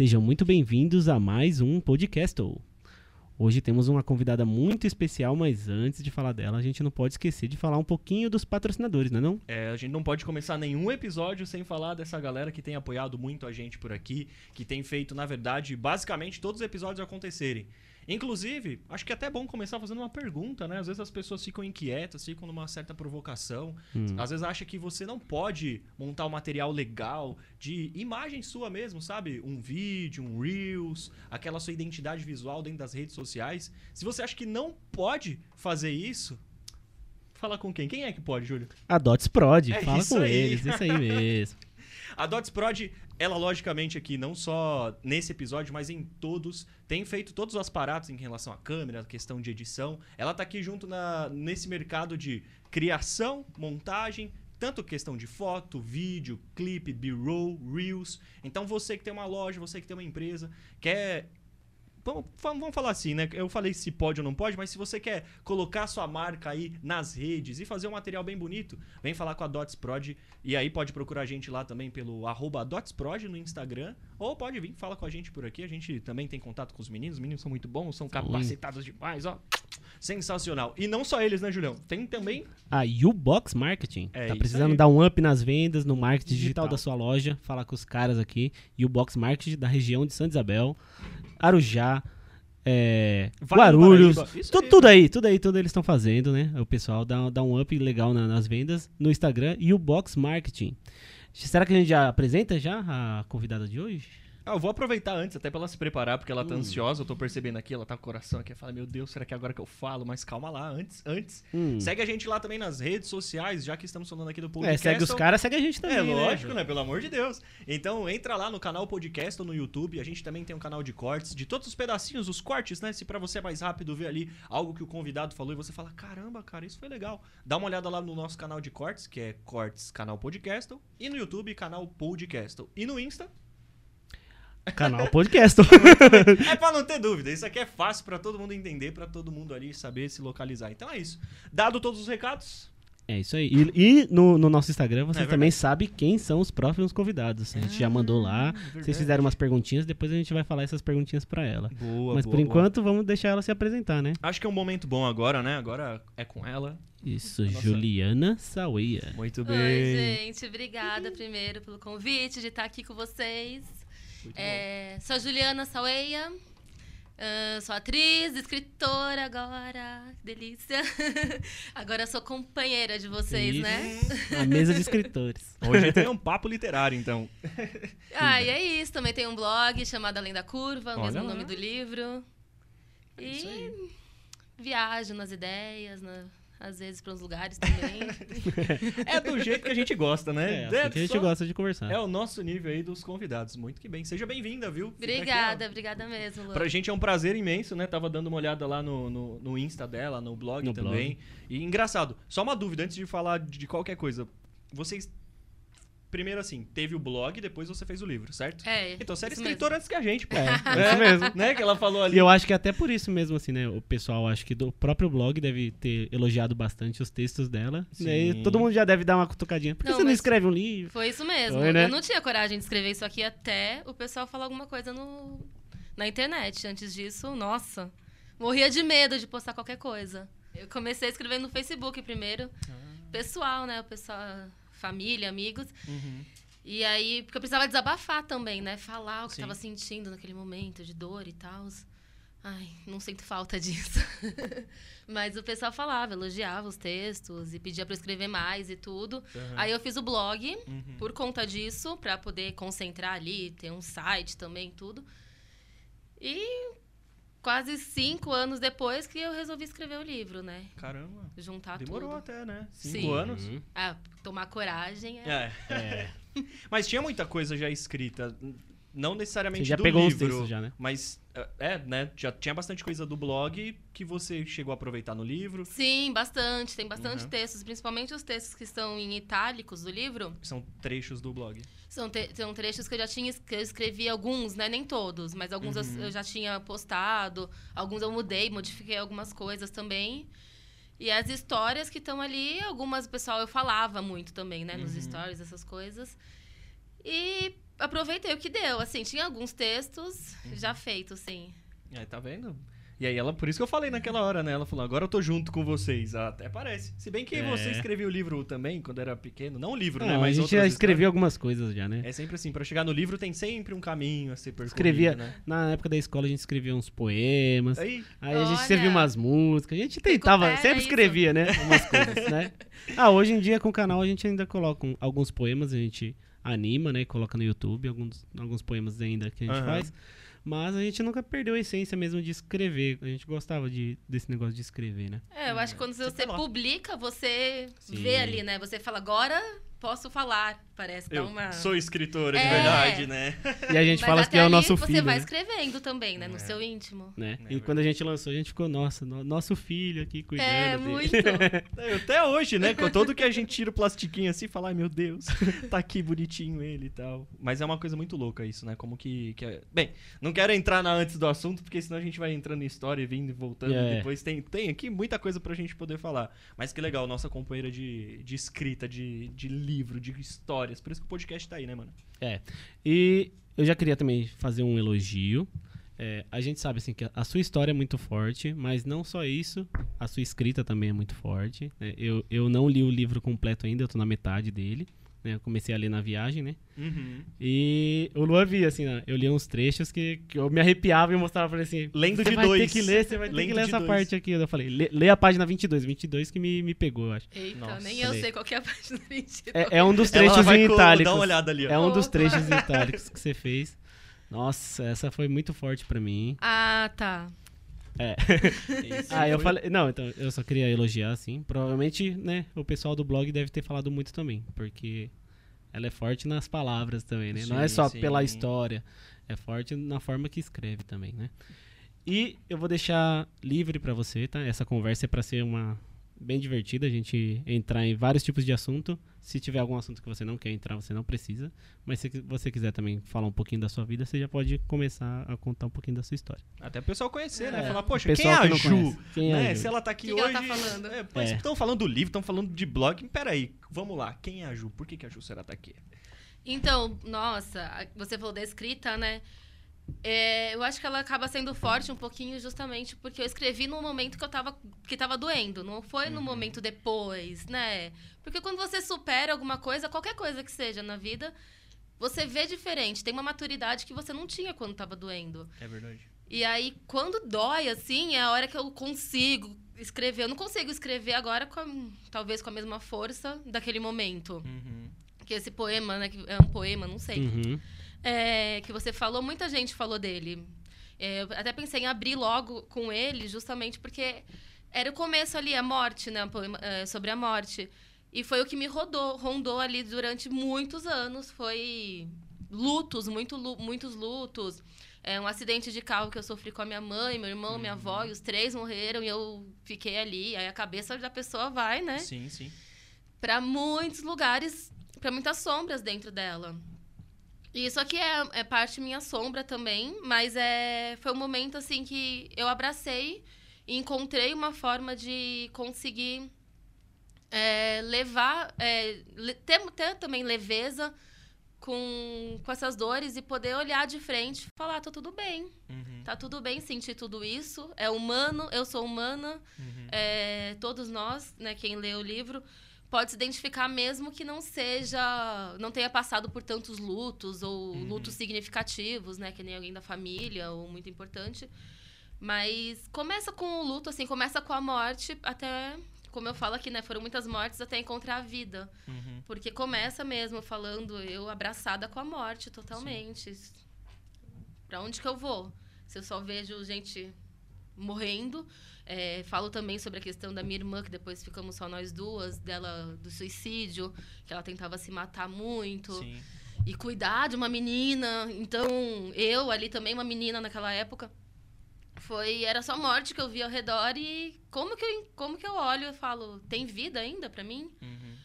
Sejam muito bem-vindos a mais um podcast. Hoje temos uma convidada muito especial, mas antes de falar dela, a gente não pode esquecer de falar um pouquinho dos patrocinadores, não é não? É, a gente não pode começar nenhum episódio sem falar dessa galera que tem apoiado muito a gente por aqui, que tem feito, na verdade, basicamente todos os episódios acontecerem. Inclusive, acho que é até bom começar fazendo uma pergunta, né? Às vezes as pessoas ficam inquietas, ficam numa certa provocação. Hum. Às vezes acha que você não pode montar um material legal de imagem sua mesmo, sabe? Um vídeo, um Reels, aquela sua identidade visual dentro das redes sociais. Se você acha que não pode fazer isso, Fala com quem? Quem é que pode, Júlio? A Dots Prod. É Fala com aí. eles, isso aí mesmo. A Dots Prod, ela logicamente aqui, não só nesse episódio, mas em todos, tem feito todos os aparatos em relação à câmera, questão de edição. Ela tá aqui junto na, nesse mercado de criação, montagem, tanto questão de foto, vídeo, clipe, B-roll, reels. Então você que tem uma loja, você que tem uma empresa, quer Vamos, vamos falar assim, né? Eu falei se pode ou não pode, mas se você quer colocar sua marca aí nas redes e fazer um material bem bonito, vem falar com a Dots Prod. E aí pode procurar a gente lá também pelo arroba DotsProd no Instagram. Ou pode vir, fala com a gente por aqui. A gente também tem contato com os meninos. Os meninos são muito bons, são capacitados demais, ó. Sensacional. E não só eles, né, Julião? Tem também. A U-Box Marketing. É tá precisando aí. dar um up nas vendas, no marketing digital. digital da sua loja. Falar com os caras aqui. U-Box Marketing da região de Santa Isabel. Arujá, é, Guarulhos, tudo, tudo, aí, tudo aí, tudo eles estão fazendo, né? O pessoal dá, dá um up legal na, nas vendas no Instagram e o Box Marketing. Será que a gente já apresenta já a convidada de hoje? Ah, eu vou aproveitar antes, até pra ela se preparar, porque ela tá hum. ansiosa, eu tô percebendo aqui, ela tá com o coração aqui, fala, meu Deus, será que é agora que eu falo? Mas calma lá, antes, antes. Hum. Segue a gente lá também nas redes sociais, já que estamos falando aqui do podcast. É, segue os caras, segue a gente também, É, né? lógico, né? né? Pelo amor de Deus. Então, entra lá no canal podcast ou no YouTube, a gente também tem um canal de cortes, de todos os pedacinhos, os cortes, né? Se pra você é mais rápido ver ali algo que o convidado falou e você fala, caramba, cara, isso foi legal. Dá uma olhada lá no nosso canal de cortes, que é Cortes Canal Podcast, e no YouTube, canal Podcast. E no Insta, Canal podcast. é pra não ter dúvida. Isso aqui é fácil para todo mundo entender, para todo mundo ali saber se localizar. Então é isso. Dado todos os recados. É isso aí. E, e no, no, nosso Instagram você é também sabe quem são os próximos convidados. A gente já mandou lá. É Vocês fizeram umas perguntinhas, depois a gente vai falar essas perguntinhas para ela. Boa, Mas boa, por enquanto, boa. vamos deixar ela se apresentar, né? Acho que é um momento bom agora, né? Agora é com ela. Isso, nossa... Juliana Saueia. Muito bem. Oi, gente. Obrigada primeiro pelo convite de estar aqui com vocês. É, sou Juliana Saueia, uh, sou atriz, escritora agora, delícia. agora sou companheira de vocês, Isso. né? A mesa de escritores. Hoje tem um papo literário, então. ah, e é isso. Também tem um blog chamado Além da Curva, o mesmo lá. nome do livro. É e viajo nas ideias, na às vezes para uns lugares também. é do jeito que a gente gosta, né? É, assim é que a gente gosta de conversar. É o nosso nível aí dos convidados. Muito que bem. Seja bem-vinda, viu? Obrigada, aqui, obrigada mesmo, Lu. Pra gente é um prazer imenso, né? Tava dando uma olhada lá no, no, no Insta dela, no blog no também. Blog. E engraçado, só uma dúvida antes de falar de qualquer coisa. Vocês primeiro assim, teve o blog, depois você fez o livro, certo? É. Então você era escritora antes que a gente, pô. É, é isso mesmo. né? Que ela falou ali. E eu acho que até por isso mesmo, assim, né? O pessoal, acho que do próprio blog deve ter elogiado bastante os textos dela. Sim. E todo mundo já deve dar uma cutucadinha. Por que não, você não escreve um livro? Foi isso mesmo. Foi, né? Eu não tinha coragem de escrever isso aqui até o pessoal falar alguma coisa no, na internet. Antes disso, nossa, morria de medo de postar qualquer coisa. Eu comecei a escrever no Facebook primeiro. Ah. Pessoal, né? O pessoal família, amigos. Uhum. E aí, porque eu precisava desabafar também, né? Falar o que estava sentindo naquele momento de dor e tal. Ai, não sinto falta disso. Mas o pessoal falava, elogiava os textos e pedia para escrever mais e tudo. Uhum. Aí eu fiz o blog uhum. por conta disso, para poder concentrar ali, ter um site também, tudo. E quase cinco anos depois que eu resolvi escrever o livro, né? Caramba. Juntar Demorou tudo. até, né? Cinco Sim. anos. Uhum. Ah, tomar coragem é. é. é. Mas tinha muita coisa já escrita. Não necessariamente você já do pegou livro, uns textos já, né? Mas, é, é, né? Já tinha bastante coisa do blog que você chegou a aproveitar no livro. Sim, bastante. Tem bastante uhum. textos, principalmente os textos que estão em itálicos do livro. São trechos do blog. São, te são trechos que eu já tinha que eu escrevi alguns, né? Nem todos, mas alguns uhum. eu, eu, já tinha postado, alguns eu mudei, modifiquei algumas coisas também. E as histórias que estão ali, algumas, pessoal, eu falava muito também, né? Nos uhum. stories, essas coisas. E aproveitei o que deu. Assim, tinha alguns textos uhum. já feitos, sim. Aí, tá vendo? E aí ela, por isso que eu falei naquela hora, né? Ela falou, agora eu tô junto com vocês. Até parece. Se bem que é. você escreveu o livro também, quando era pequeno. Não o livro, né? Mas a gente já escreveu algumas coisas já, né? É sempre assim, para chegar no livro tem sempre um caminho a ser percorrido, Escrevia, né? na época da escola a gente escrevia uns poemas. Aí, aí a gente escrevia umas músicas. A gente tentava, sempre escrevia, né? Umas coisas, né? Ah, hoje em dia com o canal a gente ainda coloca um, alguns poemas, a gente anima, né? Coloca no YouTube alguns, alguns poemas ainda que a gente uhum. faz. Mas a gente nunca perdeu a essência mesmo de escrever. A gente gostava de, desse negócio de escrever, né? É, eu acho que quando você, você publica, você Sim. vê ali, né? Você fala, agora posso falar. Parece eu uma. Sou escritora de é. verdade, né? E a gente Mas fala que é o nosso filho. Você vai né? escrevendo também, né? No é. seu íntimo. Né? É e quando a gente lançou, a gente ficou, nossa, no, nosso filho aqui cuidando. É, dele. muito. Até hoje, né? Com todo que a gente tira o plastiquinho assim e fala, ai meu Deus, tá aqui bonitinho ele e tal. Mas é uma coisa muito louca isso, né? Como que. que é... Bem, não quero entrar na antes do assunto, porque senão a gente vai entrando em história e vindo e voltando. É. Depois tem, tem aqui muita coisa pra gente poder falar. Mas que legal, nossa companheira de, de escrita, de, de livro, de histórias. Por isso que o podcast tá aí, né, mano? É. E eu já queria também fazer um elogio. É, a gente sabe assim que a sua história é muito forte, mas não só isso, a sua escrita também é muito forte. Né? Eu, eu não li o livro completo ainda, eu tô na metade dele. Né? Eu comecei a ler na viagem, né? Uhum. E o Lua via, assim, né? eu li uns trechos que, que eu me arrepiava e mostrava pra ele assim: Lendo de vai dois. ter que ler, você vai ter Lendo que ler essa dois. parte aqui. Eu falei: lê, lê, a página 22, 22 que me, me pegou, eu acho. Eita, Nossa, nem falei. eu sei qual que é a página 22. É, é um dos trechos em itálicos. Dá uma olhada ali, ó. É um dos trechos em itálicos que você fez. Nossa, essa foi muito forte pra mim. Ah, tá. É. ah, eu falei. Não, então, eu só queria elogiar, assim. Provavelmente, né, o pessoal do blog deve ter falado muito também. Porque ela é forte nas palavras também, né? Sim, não é só sim. pela história, é forte na forma que escreve também, né? E eu vou deixar livre para você, tá? Essa conversa é para ser uma bem divertida, a gente entrar em vários tipos de assunto. Se tiver algum assunto que você não quer entrar, você não precisa. Mas se você quiser também falar um pouquinho da sua vida, você já pode começar a contar um pouquinho da sua história. Até o pessoal conhecer, né? é. né? Falar, poxa, quem é a Ju? Quem né? é a Ju? Se ela tá aqui que hoje. Que ela tá falando? É, Estão é. falando do livro, estão falando de blog. Peraí, vamos lá. Quem é a Ju? Por que, que a Ju será tá aqui? Então, nossa, você falou da escrita, né? É, eu acho que ela acaba sendo forte um pouquinho justamente porque eu escrevi no momento que eu tava, que tava doendo, não foi no uhum. momento depois, né? Porque quando você supera alguma coisa, qualquer coisa que seja na vida, você vê diferente, tem uma maturidade que você não tinha quando tava doendo. É verdade. E aí, quando dói, assim, é a hora que eu consigo escrever. Eu não consigo escrever agora, com, talvez com a mesma força daquele momento. Uhum. Que esse poema, né? Que é um poema, não sei. Uhum é, que você falou, muita gente falou dele. É, eu até pensei em abrir logo com ele, justamente porque era o começo ali, a morte, né? É, sobre a morte. E foi o que me rodou, rondou ali durante muitos anos. Foi lutos, muito, muitos lutos. É um acidente de carro que eu sofri com a minha mãe, meu irmão, minha avó, e os três morreram e eu fiquei ali. Aí a cabeça da pessoa vai, né? Sim, sim. Para muitos lugares, para muitas sombras dentro dela. Isso aqui é, é parte minha sombra também, mas é, foi um momento assim que eu abracei e encontrei uma forma de conseguir é, levar, é, ter, ter também leveza com, com essas dores e poder olhar de frente e falar, tá tudo bem. Uhum. Tá tudo bem sentir tudo isso. É humano, eu sou humana. Uhum. É, todos nós, né, quem lê o livro, pode se identificar mesmo que não seja, não tenha passado por tantos lutos ou uhum. lutos significativos, né, que nem alguém da família ou muito importante. Mas começa com o luto, assim, começa com a morte até, como eu falo aqui, né, foram muitas mortes até encontrar a vida. Uhum. Porque começa mesmo falando eu abraçada com a morte totalmente. Para onde que eu vou? Se eu só vejo gente morrendo, é, falo também sobre a questão da minha irmã, que depois ficamos só nós duas, dela do suicídio, que ela tentava se matar muito. Sim. E cuidar de uma menina. Então, eu ali também, uma menina naquela época. Foi, era só morte que eu via ao redor e como que eu, como que eu olho e falo, tem vida ainda para mim? Uhum.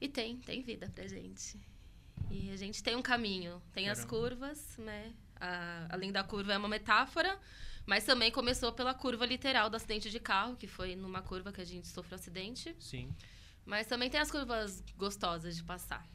E tem, tem vida pra gente. E a gente tem um caminho, tem Caramba. as curvas, né? A, além da curva é uma metáfora, mas também começou pela curva literal do acidente de carro, que foi numa curva que a gente sofreu acidente. Sim. Mas também tem as curvas gostosas de passar.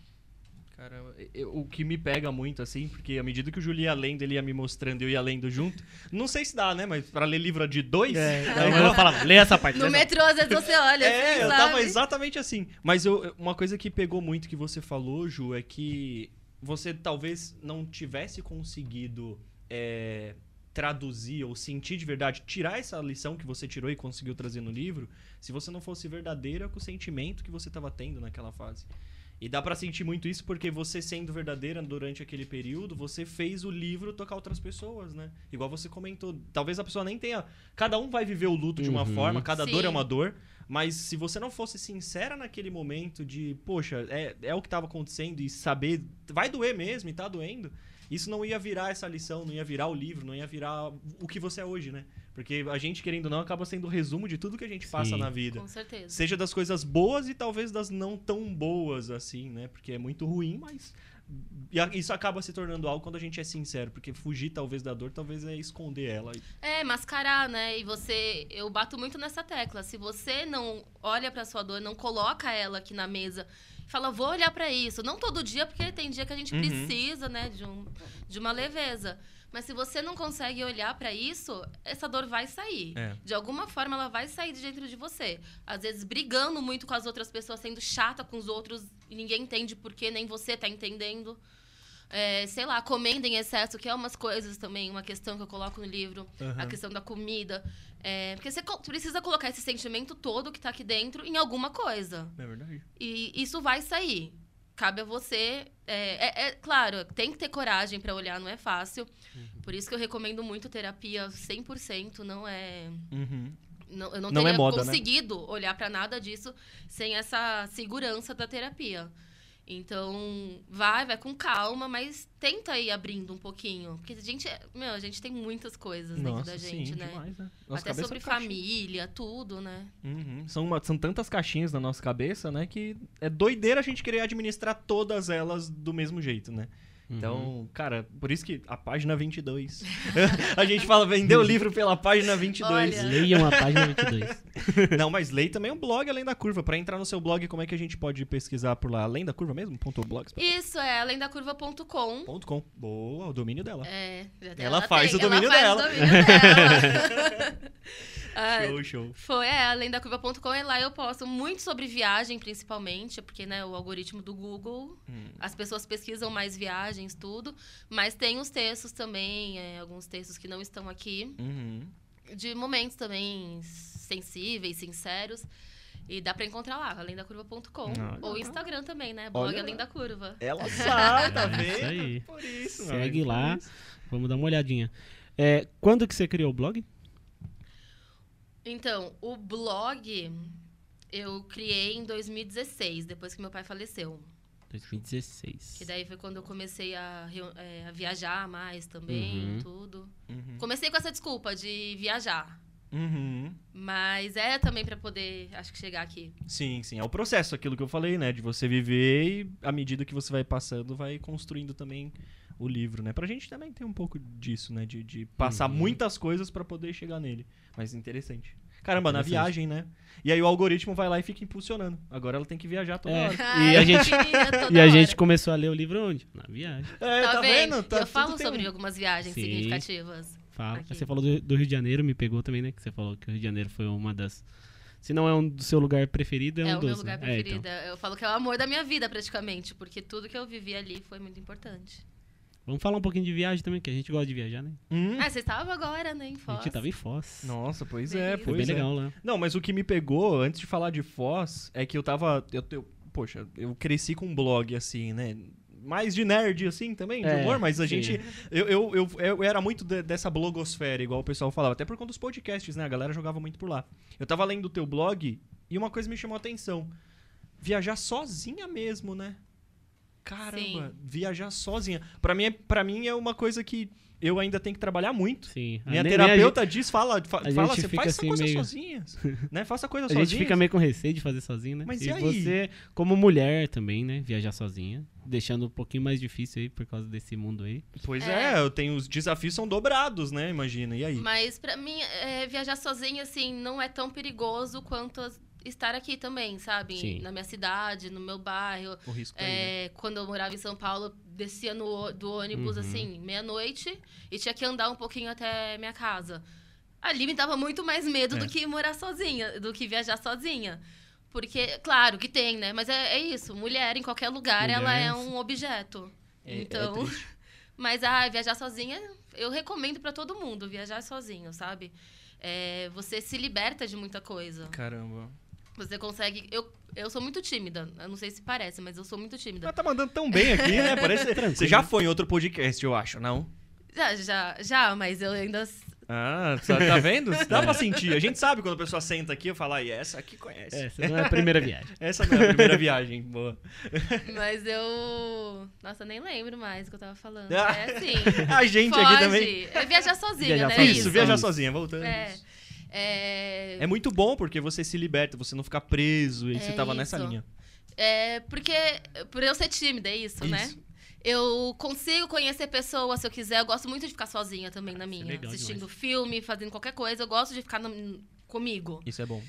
Cara, eu, o que me pega muito, assim, porque à medida que o Júlio ia lendo, ele ia me mostrando e eu ia lendo junto. Não sei se dá, né? Mas pra ler livro de dois. É, é eu falava, lê essa parte. No metrô, às vezes você olha. É, assim, eu sabe? tava exatamente assim. Mas eu, uma coisa que pegou muito que você falou, Ju, é que você talvez não tivesse conseguido. É, traduzir ou sentir de verdade, tirar essa lição que você tirou e conseguiu trazer no livro, se você não fosse verdadeira com o sentimento que você estava tendo naquela fase. E dá para sentir muito isso porque você sendo verdadeira durante aquele período, você fez o livro tocar outras pessoas, né? Igual você comentou, talvez a pessoa nem tenha, cada um vai viver o luto de uma Uhum. forma, cada Sim. dor é uma dor, mas se você não fosse sincera naquele momento de, poxa, é, é o que estava acontecendo e saber, vai doer mesmo e tá doendo, isso não ia virar essa lição, não ia virar o livro, não ia virar o que você é hoje, né? Porque a gente, querendo ou não, acaba sendo o resumo de tudo que a gente passa Sim. na vida. Com certeza. Seja das coisas boas e talvez das não tão boas, assim, né? Porque é muito ruim, mas. e Isso acaba se tornando algo quando a gente é sincero, porque fugir talvez da dor, talvez é esconder ela. É, mascarar, né? E você. Eu bato muito nessa tecla. Se você não olha pra sua dor, não coloca ela aqui na mesa. Fala, vou olhar pra isso. Não todo dia, porque tem dia que a gente Uhum. precisa, né, de, um, de uma leveza. Mas se você não consegue olhar pra isso, essa dor vai sair. É. De alguma forma, ela vai sair de dentro de você. Às vezes, brigando muito com as outras pessoas, sendo chata com os outros, e ninguém entende por quê, nem você tá entendendo. É, sei lá, comendo em excesso, que é umas coisas também, uma questão que eu coloco no livro, a Aham. questão da comida. É, porque você precisa colocar esse sentimento todo que tá aqui dentro em alguma coisa. É verdade. E isso vai sair. Cabe a você. É, é- é claro, tem que ter coragem pra olhar, não é fácil. Uhum. Por isso que eu recomendo muito terapia 100%. Não é. Uhum. Não, eu não, Não é teria moda, né? conseguido olhar pra nada disso sem essa segurança da terapia. Então, vai, vai com calma, mas tenta ir abrindo um pouquinho. Porque a gente, é- meu, a gente tem muitas coisas dentro Nossa, da gente, sim, né? demais, né? Até sobre família, tudo, né? Uhum. São, uma- são tantas caixinhas na nossa cabeça, né? Que é doideira a gente querer administrar todas elas do mesmo jeito, né? Uhum. Então, cara, por isso que a página 22. a gente fala, vendeu o livro pela página 22. Olha. Leiam a página 22. Não, mas lei também um blog Além da Curva. Pra entrar no seu blog, como é que a gente pode pesquisar por lá? Além da Curva mesmo? Ponto blogspot. Isso é alendacurva.com. Ponto com. Boa, o domínio dela. É, já- Ela faz o domínio ela dela. Faz o domínio dela. Ah, Show, show. Foi, é, alendacurva.com e lá eu posto muito sobre viagem, principalmente, porque, né, o algoritmo do Google, Hum. as pessoas pesquisam mais viagens, tudo, mas tem os textos também, é, alguns textos que não estão aqui, Uhum. de momentos também sensíveis, sinceros, e dá pra encontrar lá, alendacurva.com, Ah, ou Instagram também, né, blog Olha. Além da Curva. Ela sabe, tá É vendo? isso aí. Por isso, Segue amigo, por lá. isso. Vamos dar uma olhadinha. É, quando que você criou o blog? Então, o blog eu criei em 2016, depois que meu pai faleceu. 2016. Que daí foi quando eu comecei a, é, a viajar mais também, Uhum. tudo. Uhum. Comecei com essa desculpa de viajar. Uhum. Mas é também pra poder, acho que, chegar aqui. Sim, sim. É o processo, aquilo que eu falei, né? De você viver e, à medida que você vai passando, vai construindo também o livro, né? Pra gente também tem um pouco disso, né? De, de passar Uhum. muitas coisas pra poder chegar nele. Mas interessante. Caramba, na viagem, né? E aí o algoritmo vai lá e fica impulsionando. Agora ela tem que viajar toda É. hora. E a gente- E a hora. gente começou a ler o livro onde? Na viagem. É, Tá, vendo? Tá, eu falo sobre um- algumas viagens Sim. significativas. Fala. Aqui. Você falou do, do Rio de Janeiro, me pegou também, né? Que você falou que o Rio de Janeiro foi uma das. Se não é um do seu lugar preferido, é, É, um o dos. meu lugar né? É, então. preferido. Eu falo que é o amor da minha vida, praticamente. Porque tudo que eu vivi ali foi muito importante. Vamos falar um pouquinho de viagem também, que a gente gosta de viajar, né? Hum. Ah, você estava agora, né, em A Foz. gente tava em Foz. Nossa, pois é, Foi pois bem é. legal lá. Não, mas o que me pegou, antes de falar de Foz, é que eu tava. Eu, eu- poxa, eu cresci com um blog assim, né? Mais de nerd, assim, também, de É, humor, mas a sim. gente. Eu, eu, eu, eu era muito de- dessa blogosfera, igual o pessoal falava, até por conta dos podcasts, né? A galera jogava muito por lá. Eu tava lendo o teu blog e uma coisa me chamou a atenção. Viajar sozinha mesmo, né? Caramba, Sim. viajar sozinha. Pra mim, é, pra mim é uma coisa que eu ainda tenho que trabalhar muito. Sim. Minha nem a terapeuta diz, fala, fa- a fala gente você fica faz assim essa coisa meio- sozinha, né? Faça coisa A sozinha. gente fica meio com receio de fazer sozinho, né? Mas e e aí? você, como mulher também, né? Viajar sozinha. Deixando um pouquinho mais difícil aí por causa desse mundo aí. Pois É. é. eu tenho os desafios são dobrados, né? Imagina. E aí? Mas pra mim, é, viajar sozinha, assim, não é tão perigoso quanto as- estar aqui também, sabe? Sim. Na minha cidade, no meu bairro. O risco tá aí, né? É, quando eu morava em São Paulo, descia no, do ônibus, Uhum. assim, meia-noite, e tinha que andar um pouquinho até minha casa. Ali me dava muito mais medo É. do que morar sozinha, do que viajar sozinha. Porque, claro que tem, né? Mas é, é isso, mulher em qualquer lugar, ela é um objeto. É- é então, mas ah, viajar sozinha, eu recomendo pra todo mundo viajar sozinho, sabe? É, você se liberta de muita coisa. Caramba. Você consegue. Eu, eu sou muito tímida. Eu não sei se parece, mas eu sou muito tímida. Mas tá mandando tão bem aqui, né? Parece... Você já foi em outro podcast, eu acho, não? Já, já, já, mas eu ainda. Ah, tá, tá vendo? Dá pra sentir. A gente sabe quando a pessoa senta aqui e fala, e essa aqui conhece. Essa não é a primeira viagem. Essa não é a primeira viagem. Boa. Mas eu. Nossa, nem lembro mais o que eu tava falando. Ah, É assim. A gente Pode. aqui também. É viajar sozinha, Viajar né? Isso, isso. viajar Isso. sozinha, voltando. É. É, É muito bom porque você se liberta, você não fica preso e É você tava nessa isso. linha. é porque. Por eu ser tímida, é isso, né? Isso. Eu consigo conhecer pessoas se eu quiser. Eu gosto muito de ficar sozinha também na minha. legal assistindo filme, fazendo qualquer coisa. Eu gosto de ficar no- comigo. Isso é bom.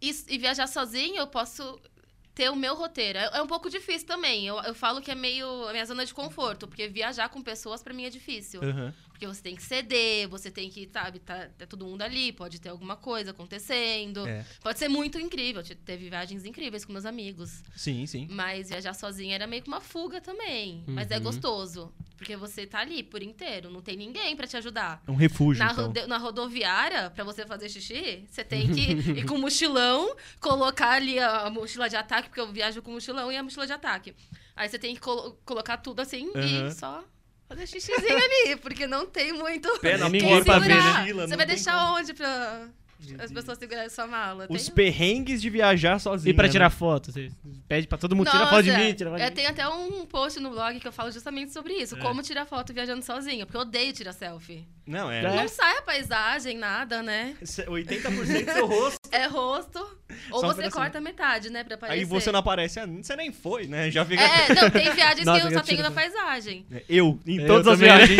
E, e viajar sozinha, eu posso ter o meu roteiro. É, é um pouco difícil também. Eu, eu falo que é meio a minha zona de conforto, porque viajar com pessoas pra mim é difícil. Aham. Porque você tem que ceder, você tem que, sabe, tá, tá todo mundo ali, pode ter alguma coisa acontecendo. É. Pode ser muito incrível. te- Teve viagens incríveis com meus amigos. Sim, sim. Mas viajar sozinha era meio que uma fuga também. Mas é Uhum. gostoso. Porque você tá ali por inteiro, não tem ninguém pra te ajudar. É um refúgio, Na, então. rode- na rodoviária, pra você fazer xixi, você tem que ir com mochilão, colocar ali a, mochila de ataque, porque eu viajo com mochilão e a mochila de ataque. Aí você tem que colo- colocar tudo assim Aham. e só fazer xixizinho ali, porque não tem muito Pé na porta, né? mochila, Você vai deixar como. onde pra as pessoas segurarem sua mala? Os Tem- perrengues de viajar sozinho. E pra né? tirar foto? Você pede pra todo mundo tirar foto de Nossa, mim, tirar foto de é, mim. Tem até um post no blog que eu falo justamente sobre isso. É. Como tirar foto viajando sozinho. Porque eu odeio tirar selfie. Não, é. É. Não sai a paisagem, nada, né? 80% do seu rosto. É rosto. Ou Só um você pedacinho. corta metade, né? Pra aparecer. Aí você não aparece. Ah, você nem foi, né? Já fica. É, não, tem viagens Nossa, que eu eu só tenho na foto. paisagem. Eu, em Eu todas as né? viagens.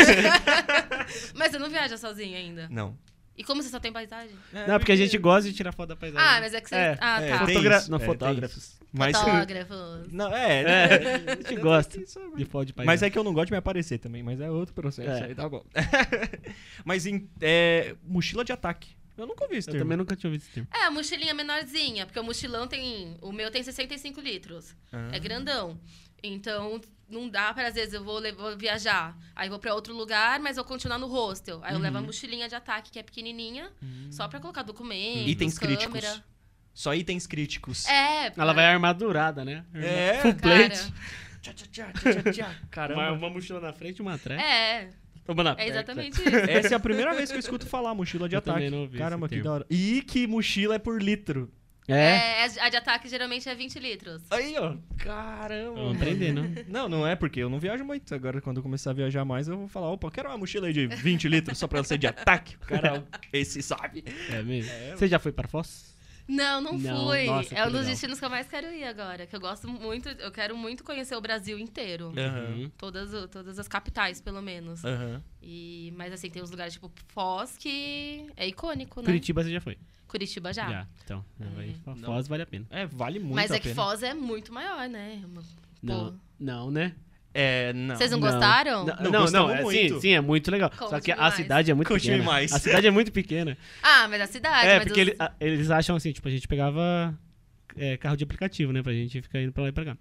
Mas você não viaja sozinho ainda. Não. E como você só tem paisagem? Não, porque a gente gosta de tirar foto da paisagem. Ah, mas é que você. É, ah, é, tá. Fotogra... Não, é, fotógrafos. Mas. Fotógrafos. Não, é. É, né? a gente gosta Sobre- de foto de paisagem. Mas é que eu não gosto de me aparecer também, mas é outro processo. É. Aí tá bom. mas em, é, mochila de ataque. Eu nunca ouvi esse Eu termo. também nunca tinha ouvido esse termo. É, a mochilinha menorzinha, porque o mochilão tem. O meu tem 65 litros. Ah. É grandão. Então, não dá para, às vezes, eu vou, vou viajar. Aí vou pra outro lugar, mas vou continuar no hostel. Aí eu levo a mochilinha de ataque, que é pequenininha, só pra colocar documento, Itens câmera. críticos. Só itens críticos. É, Ela vai armadurada, né? É, Full cara. plate. Tchá, tchá, tchá, tchá, tchá. Uma, Caramba. uma mochila na frente e uma atrás. É, é exatamente isso. Essa é a primeira vez que eu escuto falar mochila de Eu ataque. também não ouvi Caramba, esse que termo. da hora. E que mochila é por litro. É. É, a de ataque geralmente é 20 litros. Aí, ó. Caramba. Vamos aprender, não? Não, não é porque eu não viajo muito. Agora, quando eu começar a viajar mais, eu vou falar: opa, quero uma mochila aí de 20 litros só pra ser de ataque. O cara, esse sabe. É mesmo? É. Você já foi para Foz? Não, não, Não, fui. nossa, é um dos legal. destinos que eu mais quero ir agora. Que eu gosto muito, eu quero muito conhecer o Brasil inteiro. Aham. Uhum. Todas, todas as capitais, pelo menos. Aham. E, mas assim, tem uns lugares tipo Foz que é icônico, né? Curitiba você já foi? Curitiba já. Já. Então, vai, Não. Foz vale a pena. É, vale muito mas a é que pena. Foz é muito maior, né? Não, não, né? É, não. Vocês não, Não. gostaram? Não, Não, não, não, gostamos é, muito. sim, sim, é muito legal. Só Conte que a mais. cidade é muito Conte pequena. mais. A cidade é muito pequena. Ah, mas a cidade. é, mas porque os- ele- a- eles acham assim, tipo, a gente pegava é, carro de aplicativo, né? Pra gente ficar indo pra lá e pra cá.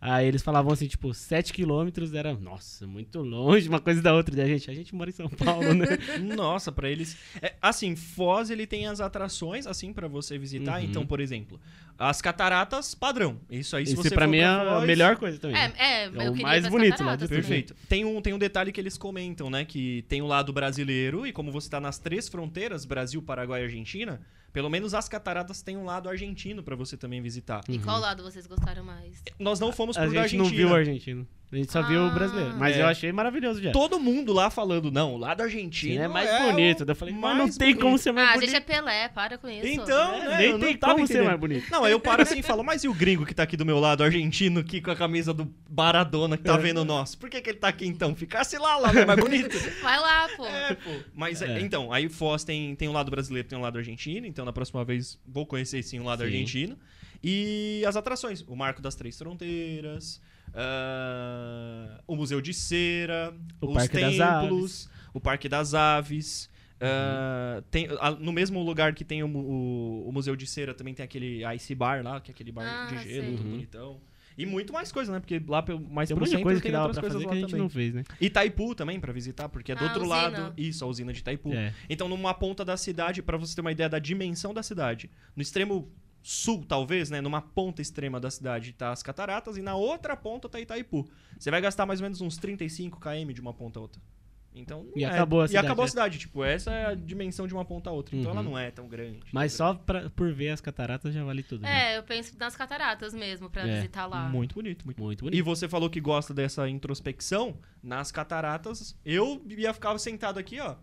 Aí eles falavam assim, tipo, 7 quilômetros era, nossa, muito longe uma coisa da outra. Daí a gente, a gente mora em São Paulo, né? Nossa, pra eles. É, assim, Foz ele tem as atrações assim pra você visitar. Uhum. Então, por exemplo, as cataratas padrão. Isso aí, se Isso você pra for mim é a Foz, melhor coisa também. É, é, É eu o mais bonito lá cataratas de também. Perfeito. Tem um, tem um detalhe que eles comentam, né? Que tem o lado brasileiro, e como você tá nas três fronteiras, Brasil, Paraguai e Argentina, pelo menos as cataratas têm um lado argentino pra você também visitar. E qual lado vocês gostaram mais? Nós não fomos Uhum. A pro da gente não Argentina. viu o argentino. A gente só viu o brasileiro. Ah. Mas É. eu achei maravilhoso já. Todo mundo lá falando, não, o lado Sim, argentino é mais o bonito. Eu falei, mas não tem bonito. como ser mais Ah, a bonito. gente é Pelé, para com isso. Então, É, né, nem eu tem como ser entendendo. mais bonito. Não, aí eu paro assim e falo, mas e o gringo que tá aqui do meu lado, argentino, aqui com a camisa do Baradona, que tá vendo o nosso? Por que, que ele tá aqui então? Ficasse lá, lá, não é mais bonito. Vai lá, pô. É, pô. Mas é, É. então, aí Foz tem, tem um lado brasileiro, tem um lado argentino, então na próxima vez vou conhecer sim o lado Sim. argentino. E as atrações, o Marco das Três Fronteiras, ah, o Museu de Cera, O os Parque das templos, o Parque das Aves. ah, tem, ah, no mesmo lugar que tem o, o- o Museu de Cera, também tem aquele Ice Bar lá, que é aquele bar Ah, de gelo, sei. tudo Uhum. bonitão. E muito mais coisa, né? Porque lá pelo- mais Tem pro centro coisa tem que outras pra coisas fazer lá que a gente também. não fez, né? Itaipu também, pra visitar, porque é do Ah, outro usina. lado. Isso, a usina de Itaipu. É. Então, numa ponta da cidade, pra você ter uma ideia da dimensão da cidade, no extremo sul, talvez, né? Numa ponta extrema da cidade tá as cataratas e na outra ponta tá Itaipu. Você vai gastar mais ou menos uns 35 km de uma ponta a outra. Então, E é- acabou a E cidade, acabou a é. cidade. Tipo, essa é a dimensão de uma ponta a outra. Então, Uhum. ela não é tão grande. Mas só pra, por ver as cataratas já vale tudo. né? É, eu penso nas cataratas mesmo, pra É, visitar lá. Muito bonito, muito Muito E bonito. você falou que gosta dessa introspecção nas cataratas. Eu ia ficar sentado aqui, ó.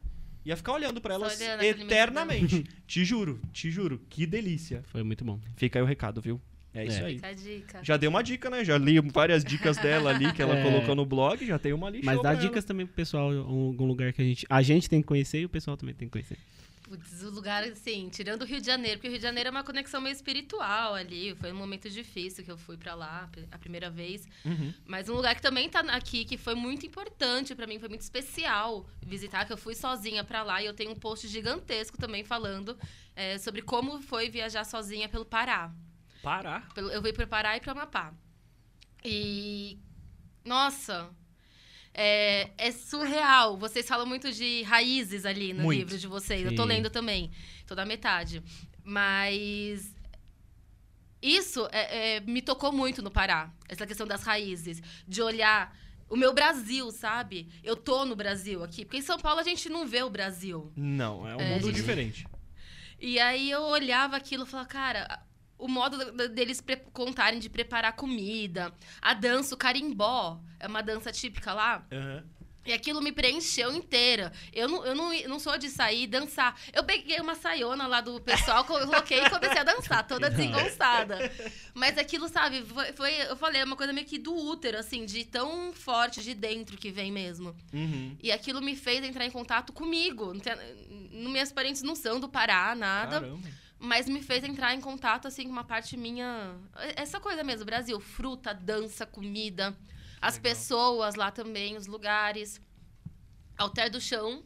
Ia ficar olhando pra Só elas olhando eternamente. te juro, te juro. Que delícia. Foi muito bom. Fica aí o recado, viu? É isso É. aí. Fica a dica. Já dei uma dica, né? Já li várias dicas dela ali que ela É. colocou no blog. Já tem uma lista. Mas dá dicas também pro pessoal, algum lugar que a gente, a gente tem que conhecer e o pessoal também tem que conhecer. Putz, o lugar, assim, tirando o Rio de Janeiro, porque o Rio de Janeiro é uma conexão meio espiritual ali. Foi um momento difícil que eu fui pra lá a primeira vez. Uhum. Mas um lugar que também tá aqui, que foi muito importante pra mim, foi muito especial visitar, que eu fui sozinha pra lá e eu tenho um post gigantesco também falando é, sobre como foi viajar sozinha pelo Pará. Pelo- Eu fui pro Pará e pro Amapá. E. Nossa! É, é surreal. Vocês falam muito de raízes ali no Muito. livro de vocês. Eu tô Sim. lendo também. Tô na metade. Mas. Isso é- é, me tocou muito no Pará. Essa questão das raízes. De olhar o meu Brasil, sabe? Eu tô no Brasil aqui. Porque em São Paulo a gente não vê o Brasil. Não, é um É, mundo gente. diferente. E aí eu olhava aquilo e falava, cara, o modo deles contarem de preparar comida, a dança, o carimbó, é uma dança típica lá. Aham. E aquilo me preencheu inteira. Eu não, eu não, não sou de sair e dançar. Eu peguei uma saiona lá do pessoal, coloquei e comecei a dançar, toda desengonçada. Mas aquilo, sabe, foi, foi- eu falei, é uma coisa meio que do útero, assim, de tão forte de dentro que vem mesmo. Uhum. E aquilo me fez entrar em contato comigo. Não tem- Meus parentes não são do Pará, nada. Caramba. Mas me fez entrar em contato, assim, com uma parte minha. Essa coisa mesmo, Brasil. Fruta, dança, comida. As Legal. pessoas lá também, os lugares. Alter do Chão.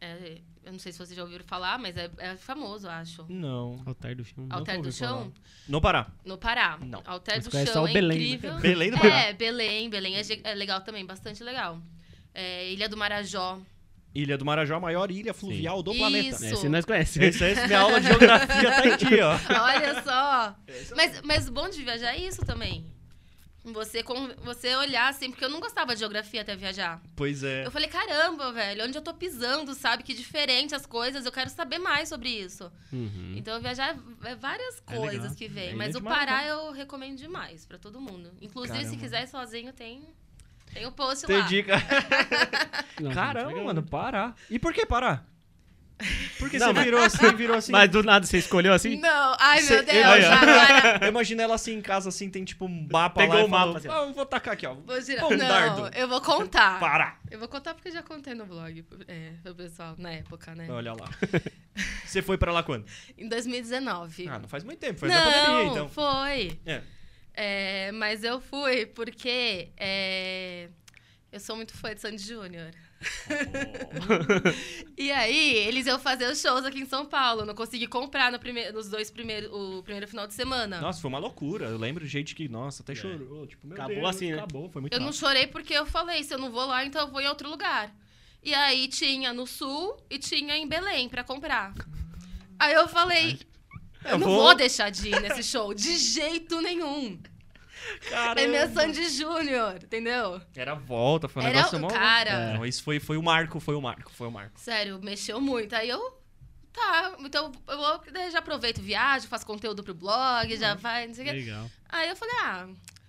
é, eu não sei se vocês já ouviram falar, mas é, é famoso, acho. Não. Altar do chão. Alter do Chão, No Pará. no Pará. Não. Alter Mas do Chão só o é Belém, né? incrível. Belém do Pará. É, Belém. Belém é, é legal também, bastante legal. É, Ilha do Marajó. Ilha do Marajó, a maior ilha fluvial do planeta. Isso. Esse nós conhecemos. Essa é minha aula de geografia tá aqui, ó. Olha só. Mas, mas o bom de viajar é isso também. Você, com, você olhar assim, porque eu não gostava de geografia até viajar. Pois é. Eu falei, caramba, velho, onde eu tô pisando, sabe? Que diferente as coisas, eu quero saber mais sobre isso. Uhum. Então, viajar é várias É coisas legal. que É vem. ilha Mas o Pará eu recomendo demais pra todo mundo. Inclusive, se Caramba. quiser ir sozinho, tem, tem o post Tem lá. dica. Nossa, Caramba, legal. mano, Pará. E por que Pará? Por que Não, você mas- virou assim, virou assim? Mas do nada você escolheu assim? Não, ai Cê- meu Deus, Olha. agora. Eu imagino ela assim em casa, assim, tem tipo um mapa Pegou lá e o mapa, falou, assim. "Ah, eu vou tacar aqui, ó. Vou girar. Pô, um Não, dardo. eu vou contar. Pará. Eu vou contar porque eu já contei no blog é, pro pessoal, na época, né? Olha lá. Você foi pra lá quando? Em 2019. Ah, não faz muito tempo, foi não, na pandemia, então. foi. É. É, mas eu fui porque é, eu sou muito fã de Sandy Júnior. e aí, eles iam fazer os shows aqui em São Paulo. Não consegui comprar no primeiro, nos dois primeiros, o primeiro final de semana. Nossa, foi uma loucura. Eu lembro de gente que, nossa, até chorou. Tipo, meu Acabou Deus, assim, né? Acabou, foi muito eu não chorei porque eu falei, se eu não vou lá, então eu vou em outro lugar. E aí tinha no sul e tinha em Belém pra comprar. Aí eu falei, eu Eu não vou- vou deixar de ir nesse show, de jeito nenhum. Caramba. É meu Sandy Júnior, entendeu? Era a volta, foi um Era negócio mó- cara. Não, isso foi, foi o marco, foi o marco, foi o marco. Sério, mexeu muito. Aí eu. Tá, então eu vou. Já aproveito, viagem, faço conteúdo pro blog, Uhum. já vai, não sei o quê. Legal. Aí eu falei, ah,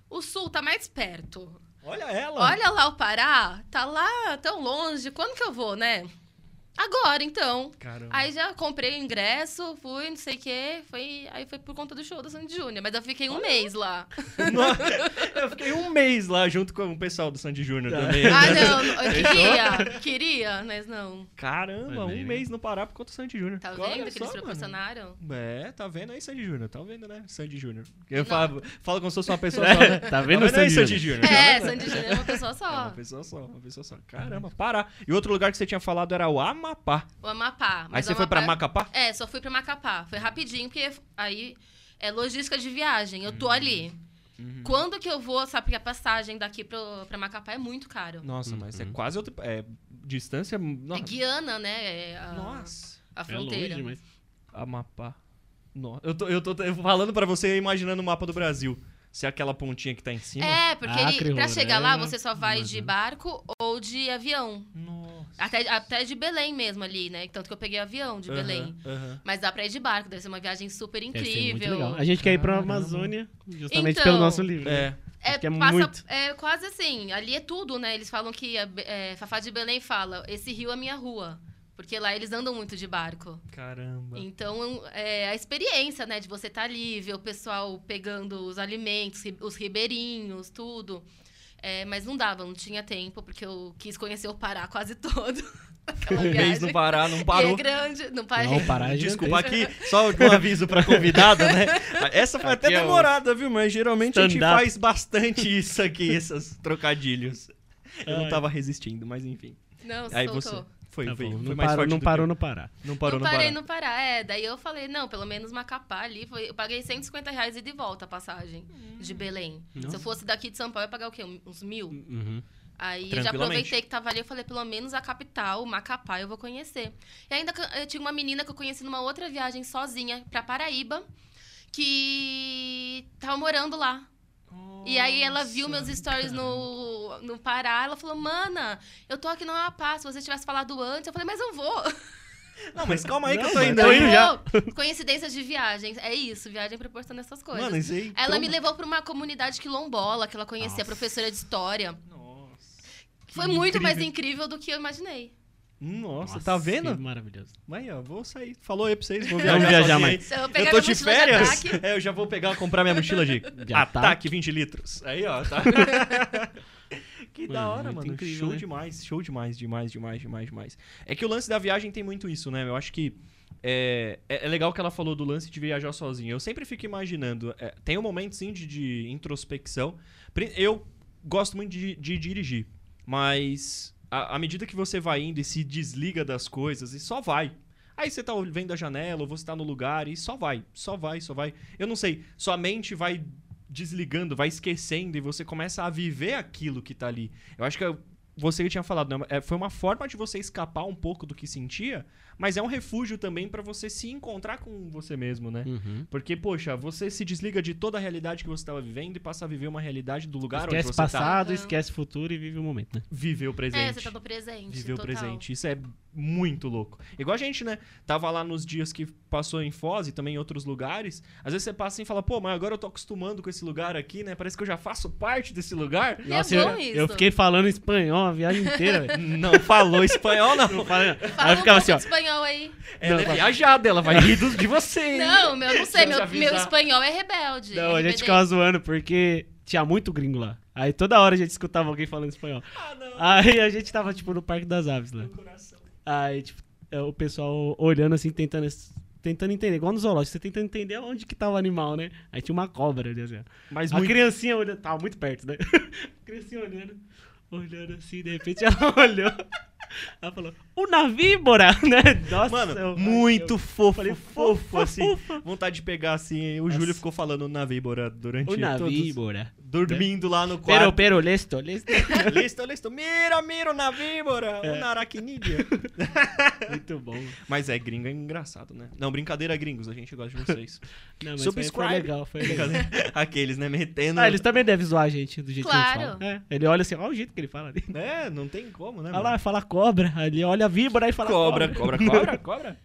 o sul tá mais perto. Olha ela! Olha lá o Pará, tá lá tão longe, quando que eu vou, né? Agora, então. Caramba. Aí já comprei o ingresso, fui, não sei o quê. Foi, aí foi por conta do show da Sandy Júnior. Mas eu fiquei um mês lá. eu fiquei um mês lá junto com o pessoal do Sandy Júnior também. Ah, não, eu queria. Queria, mas não. Caramba, um mês no Pará por conta do Sandy Júnior. Tá vendo Olha que eles proporcionaram? É, tá vendo aí Sandy Júnior. Tá vendo, né? Sandy Júnior. Eu falo, falo como se fosse uma pessoa só, né? Tá vendo, tá vendo Sandy, Júnior? É, Sandy Júnior é uma pessoa só. É uma pessoa só, uma pessoa só. Caramba, Pará. E outro lugar que você tinha falado era o Amapá. O Amapá. Aí você foi pra Macapá? É, só fui pra Macapá. Foi rapidinho, porque aí é logística de viagem. Eu tô uhum. ali. Uhum. Quando que eu vou, sabe? Porque a passagem daqui pro, pra Macapá é muito caro. Nossa, uhum. mas é uhum. quase outra. É, distância. Nossa. É Guiana, né? É a, Nossa. A fronteira. É longe, mas... Amapá. Nossa. Eu tô, eu tô falando pra você imaginando o mapa do Brasil. Se é aquela pontinha que tá em cima. É, porque Acre, ele, pra chegar lá, você só vai de barco ou de avião. Nossa. Até, até de Belém mesmo ali, né? Tanto que eu peguei avião de Belém. Mas dá pra ir de barco, deve ser uma viagem super incrível. A gente quer ir pra Amazônia justamente então, pelo nosso livro. É. É, é, passa, muito. é quase assim, ali é tudo, né? Eles falam que é, Fafá de Belém fala, esse rio é minha rua. Porque lá eles andam muito de barco. Caramba. Então, é a experiência, né? De você estar tá ali, ver o pessoal pegando os alimentos, os ribeirinhos, tudo. É, mas não dava, não tinha tempo, porque eu quis conhecer o Pará quase todo. um mês no Pará, não parou. E é grande, não parei. Não, Pará é Desculpa, aqui, só um aviso pra convidada, né? Essa foi aqui até é demorada, é viu? Mas geralmente a gente faz bastante isso aqui, esses trocadilhos. Eu não tava resistindo, mas enfim. Não, Aí soltou. você foi, tá foi, foi, não, mais parou, não parou no Pará. Não parou não no parei Pará. no Pará, é. Daí eu falei, não, pelo menos Macapá ali. Foi, eu paguei 150 reais e de volta a passagem hum. de Belém. Nossa. Se eu fosse daqui de São Paulo, eu ia pagar o quê? Uns mil? Uhum. Aí já aproveitei que tava ali, eu falei, pelo menos a capital, Macapá, eu vou conhecer. E ainda eu tinha uma menina que eu conheci numa outra viagem sozinha pra Paraíba, que tava morando lá. E aí ela viu meus stories no, no Pará, ela falou, mana, eu tô aqui no Amapá, se você tivesse falado antes, eu falei, mas eu vou. Não, mas calma aí que não, eu tô indo aí já. Coincidências de viagem. É isso, viagem proporciona essas coisas. Mano, isso aí. Ela me levou pra uma comunidade quilombola, que ela conhecia, Nossa. professora de história. Nossa. Foi muito incrível. mais incrível do que eu imaginei. Nossa, Nossa, tá vendo? maravilhoso. Mas ó, vou sair. Falou aí pra vocês, vou viajar, viajar mais. Eu, eu tô de férias. De é, eu já vou pegar, comprar minha mochila de, de ataque 20 litros. Aí, ó, tá. que da hora, mano. Incrível, show né? demais, show demais, demais, demais, demais, demais. É que o lance da viagem tem muito isso, né? Eu acho que é, é, é legal que ela falou do lance de viajar sozinho. Eu sempre fico imaginando. É, tem um momento, sim, de, de introspecção. Eu gosto muito de, de dirigir, mas à medida que você vai indo e se desliga das coisas, e só vai. Aí você tá vendo a janela, ou você tá no lugar, e só vai, só vai, só vai. Eu não sei, sua mente vai desligando, vai esquecendo, e você começa a viver aquilo que tá ali. Eu acho que você tinha falado, né? É, foi uma forma de você escapar um pouco do que sentia, mas é um refúgio também para você se encontrar com você mesmo, né? Uhum. Porque, poxa, você se desliga de toda a realidade que você estava vivendo e passa a viver uma realidade do lugar esquece onde você passado, tá. Esquece passado, esquece futuro e vive o momento, né? Viver o presente. É, você tá no presente. Viver o presente. Isso é muito louco. Igual a gente, né? Tava lá nos dias que passou em Foz e também em outros lugares. Às vezes você passa assim e fala, pô, mas agora eu tô acostumando com esse lugar aqui, né? Parece que eu já faço parte desse lugar. E é Nossa, é bom eu, isso. eu fiquei falando espanhol a viagem inteira. não falou espanhol, não. não fala, Fala um ficava assim, ó. espanhol aí. Ela não, é viajada, ela vai rir de você. Não, meu, não sei. Meu, meu espanhol é rebelde. Não, a gente ficava zoando porque tinha muito gringo lá. Aí toda hora a gente escutava alguém falando espanhol. Ah, não. Aí a gente tava, tipo, no Parque das Aves lá. Aí, tipo, é, o pessoal olhando assim, tentando, tentando entender. Igual no zoológico, você tentando entender onde que tá o animal, né? Aí tinha uma cobra ali, assim. Mas a muito... criancinha olhando, tava muito perto, né? a criancinha olhando, olhando assim, de repente ela olhou. Ela falou, o víbora, né? Nossa, Mano, eu, muito eu, fofo, falei, fofo, assim. Vontade de pegar assim. O Nossa. Júlio ficou falando víbora durante o navíbora. Todos, dormindo lá no quarto. Pero, pero, lesto, lesto. lesto, lesto. Mira, mira o navíbora, é. o aracnídeo. muito bom. Mas é, gringo é engraçado, né? Não, brincadeira, gringos, a gente gosta de vocês. Não, mas Subscribe. Foi legal, foi legal. Aqueles, né, metendo... Ah, eles também devem zoar a gente do jeito claro. que eles falam. É, ele olha assim, olha o jeito que ele fala ali. É, não tem como, né? Olha lá, fala cobra, ali olha a víbora e fala cobra. Cobra, cobra, cobra, cobra.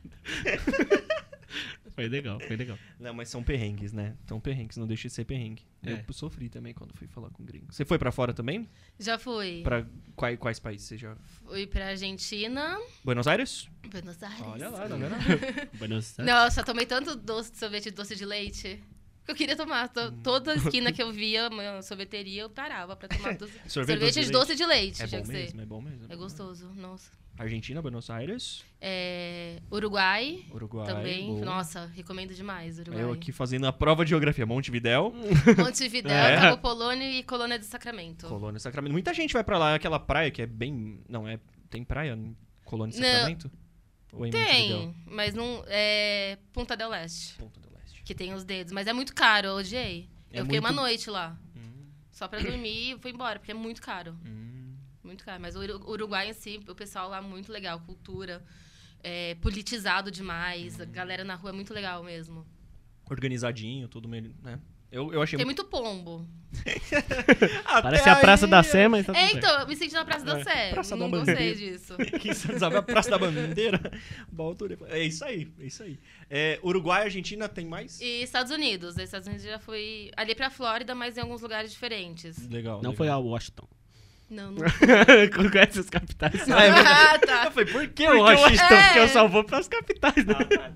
foi legal, foi legal. Não, mas são perrengues, né? São perrengues, não deixa de ser perrengue. É. Eu sofri também quando fui falar com gringo. Você foi para fora também? Já fui. Para quais, quais países você já? Fui pra Argentina. Buenos Aires? Buenos Aires. Olha lá, tá vendo? Buenos Aires. Nossa, tomei tanto doce de sorvete doce de leite eu queria tomar. Hum. Toda esquina que eu via, uma sorveteria, eu parava pra tomar doce. sorvete, sorvete de doce de leite. É bom mesmo, é bom mesmo. É gostoso, nossa. Argentina, Buenos Aires. É, Uruguai. Uruguai. Também. Boa. Nossa, recomendo demais. Uruguai. Eu aqui fazendo a prova de geografia. Montevidéu. Montevidéu, é. Cabo Polônio e Colônia de Sacramento. Colônia de Sacramento. Muita gente vai pra lá. Aquela praia que é bem. Não, é. Tem praia em Colônia de Sacramento? Não. Ou é tem, mas não. É Punta del Leste. Punta del Leste. Que tem os dedos. Mas é muito caro, eu odiei. É eu fiquei muito... uma noite lá. Hum. Só pra dormir e fui embora, porque é muito caro. Hum. Muito caro. Mas o Uruguai em si, o pessoal lá muito legal, cultura. É, politizado demais. A galera na rua é muito legal mesmo. Organizadinho, tudo meio, né? Eu, eu achei Tem muito pombo. Parece a Praça da Sé, mas tá É, então, eu me senti na Praça da é, Sé. Praça não da gostei disso. que sabe a Praça da Bandeira. É isso aí, é isso aí. É, Uruguai, Argentina, tem mais? E Estados Unidos. Estados Unidos já fui ali pra Flórida, mas em alguns lugares diferentes. Legal. Não legal. foi a Washington. Não, não. Conhece as capitais. Ah, é ah, tá. Eu falei, por que o Washington? É. Porque eu só vou pras capitais, né? Ah,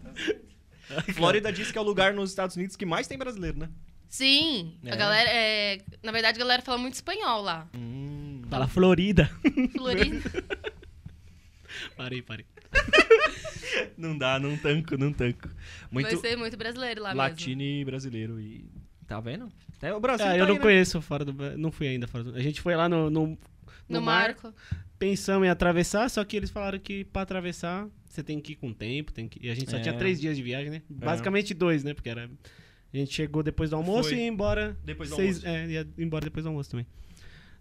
tá, Flórida diz que é o lugar nos Estados Unidos que mais tem brasileiro, né? Sim. É. A galera, é... na verdade, a galera fala muito espanhol lá. Hum. Fala Florida. Florida. parei, parei. não dá, não tanco, não tanco. Muito Vai ser muito brasileiro lá Latino mesmo. e brasileiro. E tá vendo? É, o Brasil é, tá eu não aí, né? conheço fora do Não fui ainda fora do A gente foi lá no, no, no, no marco. Mar, pensamos em atravessar, só que eles falaram que pra atravessar você tem que ir com tempo. Tem que... E a gente só é. tinha três dias de viagem, né? É. Basicamente dois, né? Porque era. A gente chegou depois do almoço foi. e ia embora. Depois do seis, almoço. É, ia embora depois do almoço também.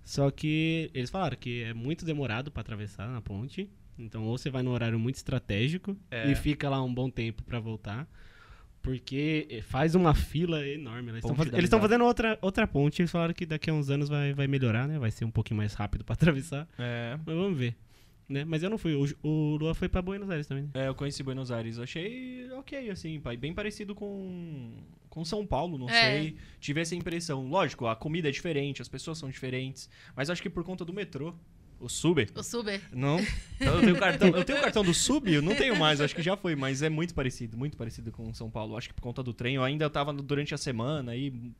Só que eles falaram que é muito demorado para atravessar na ponte. Então, ou você vai num horário muito estratégico é. e fica lá um bom tempo para voltar. Porque faz uma fila enorme. Né? Eles estão fazendo outra, outra ponte. Eles falaram que daqui a uns anos vai, vai melhorar, né? Vai ser um pouquinho mais rápido para atravessar. É. Mas vamos ver. Né? Mas eu não fui. O, o Lua foi para Buenos Aires também. Né? É, eu conheci Buenos Aires. Achei ok, assim, pai. Bem parecido com, com São Paulo, não é. sei. Tive essa impressão. Lógico, a comida é diferente, as pessoas são diferentes. Mas acho que por conta do metrô. O Suber? O Suber. Não. Então, eu tenho cartão, eu tenho cartão do Sub, eu não tenho mais, acho que já foi, mas é muito parecido, muito parecido com São Paulo. Acho que por conta do trem, eu ainda tava durante a semana aí,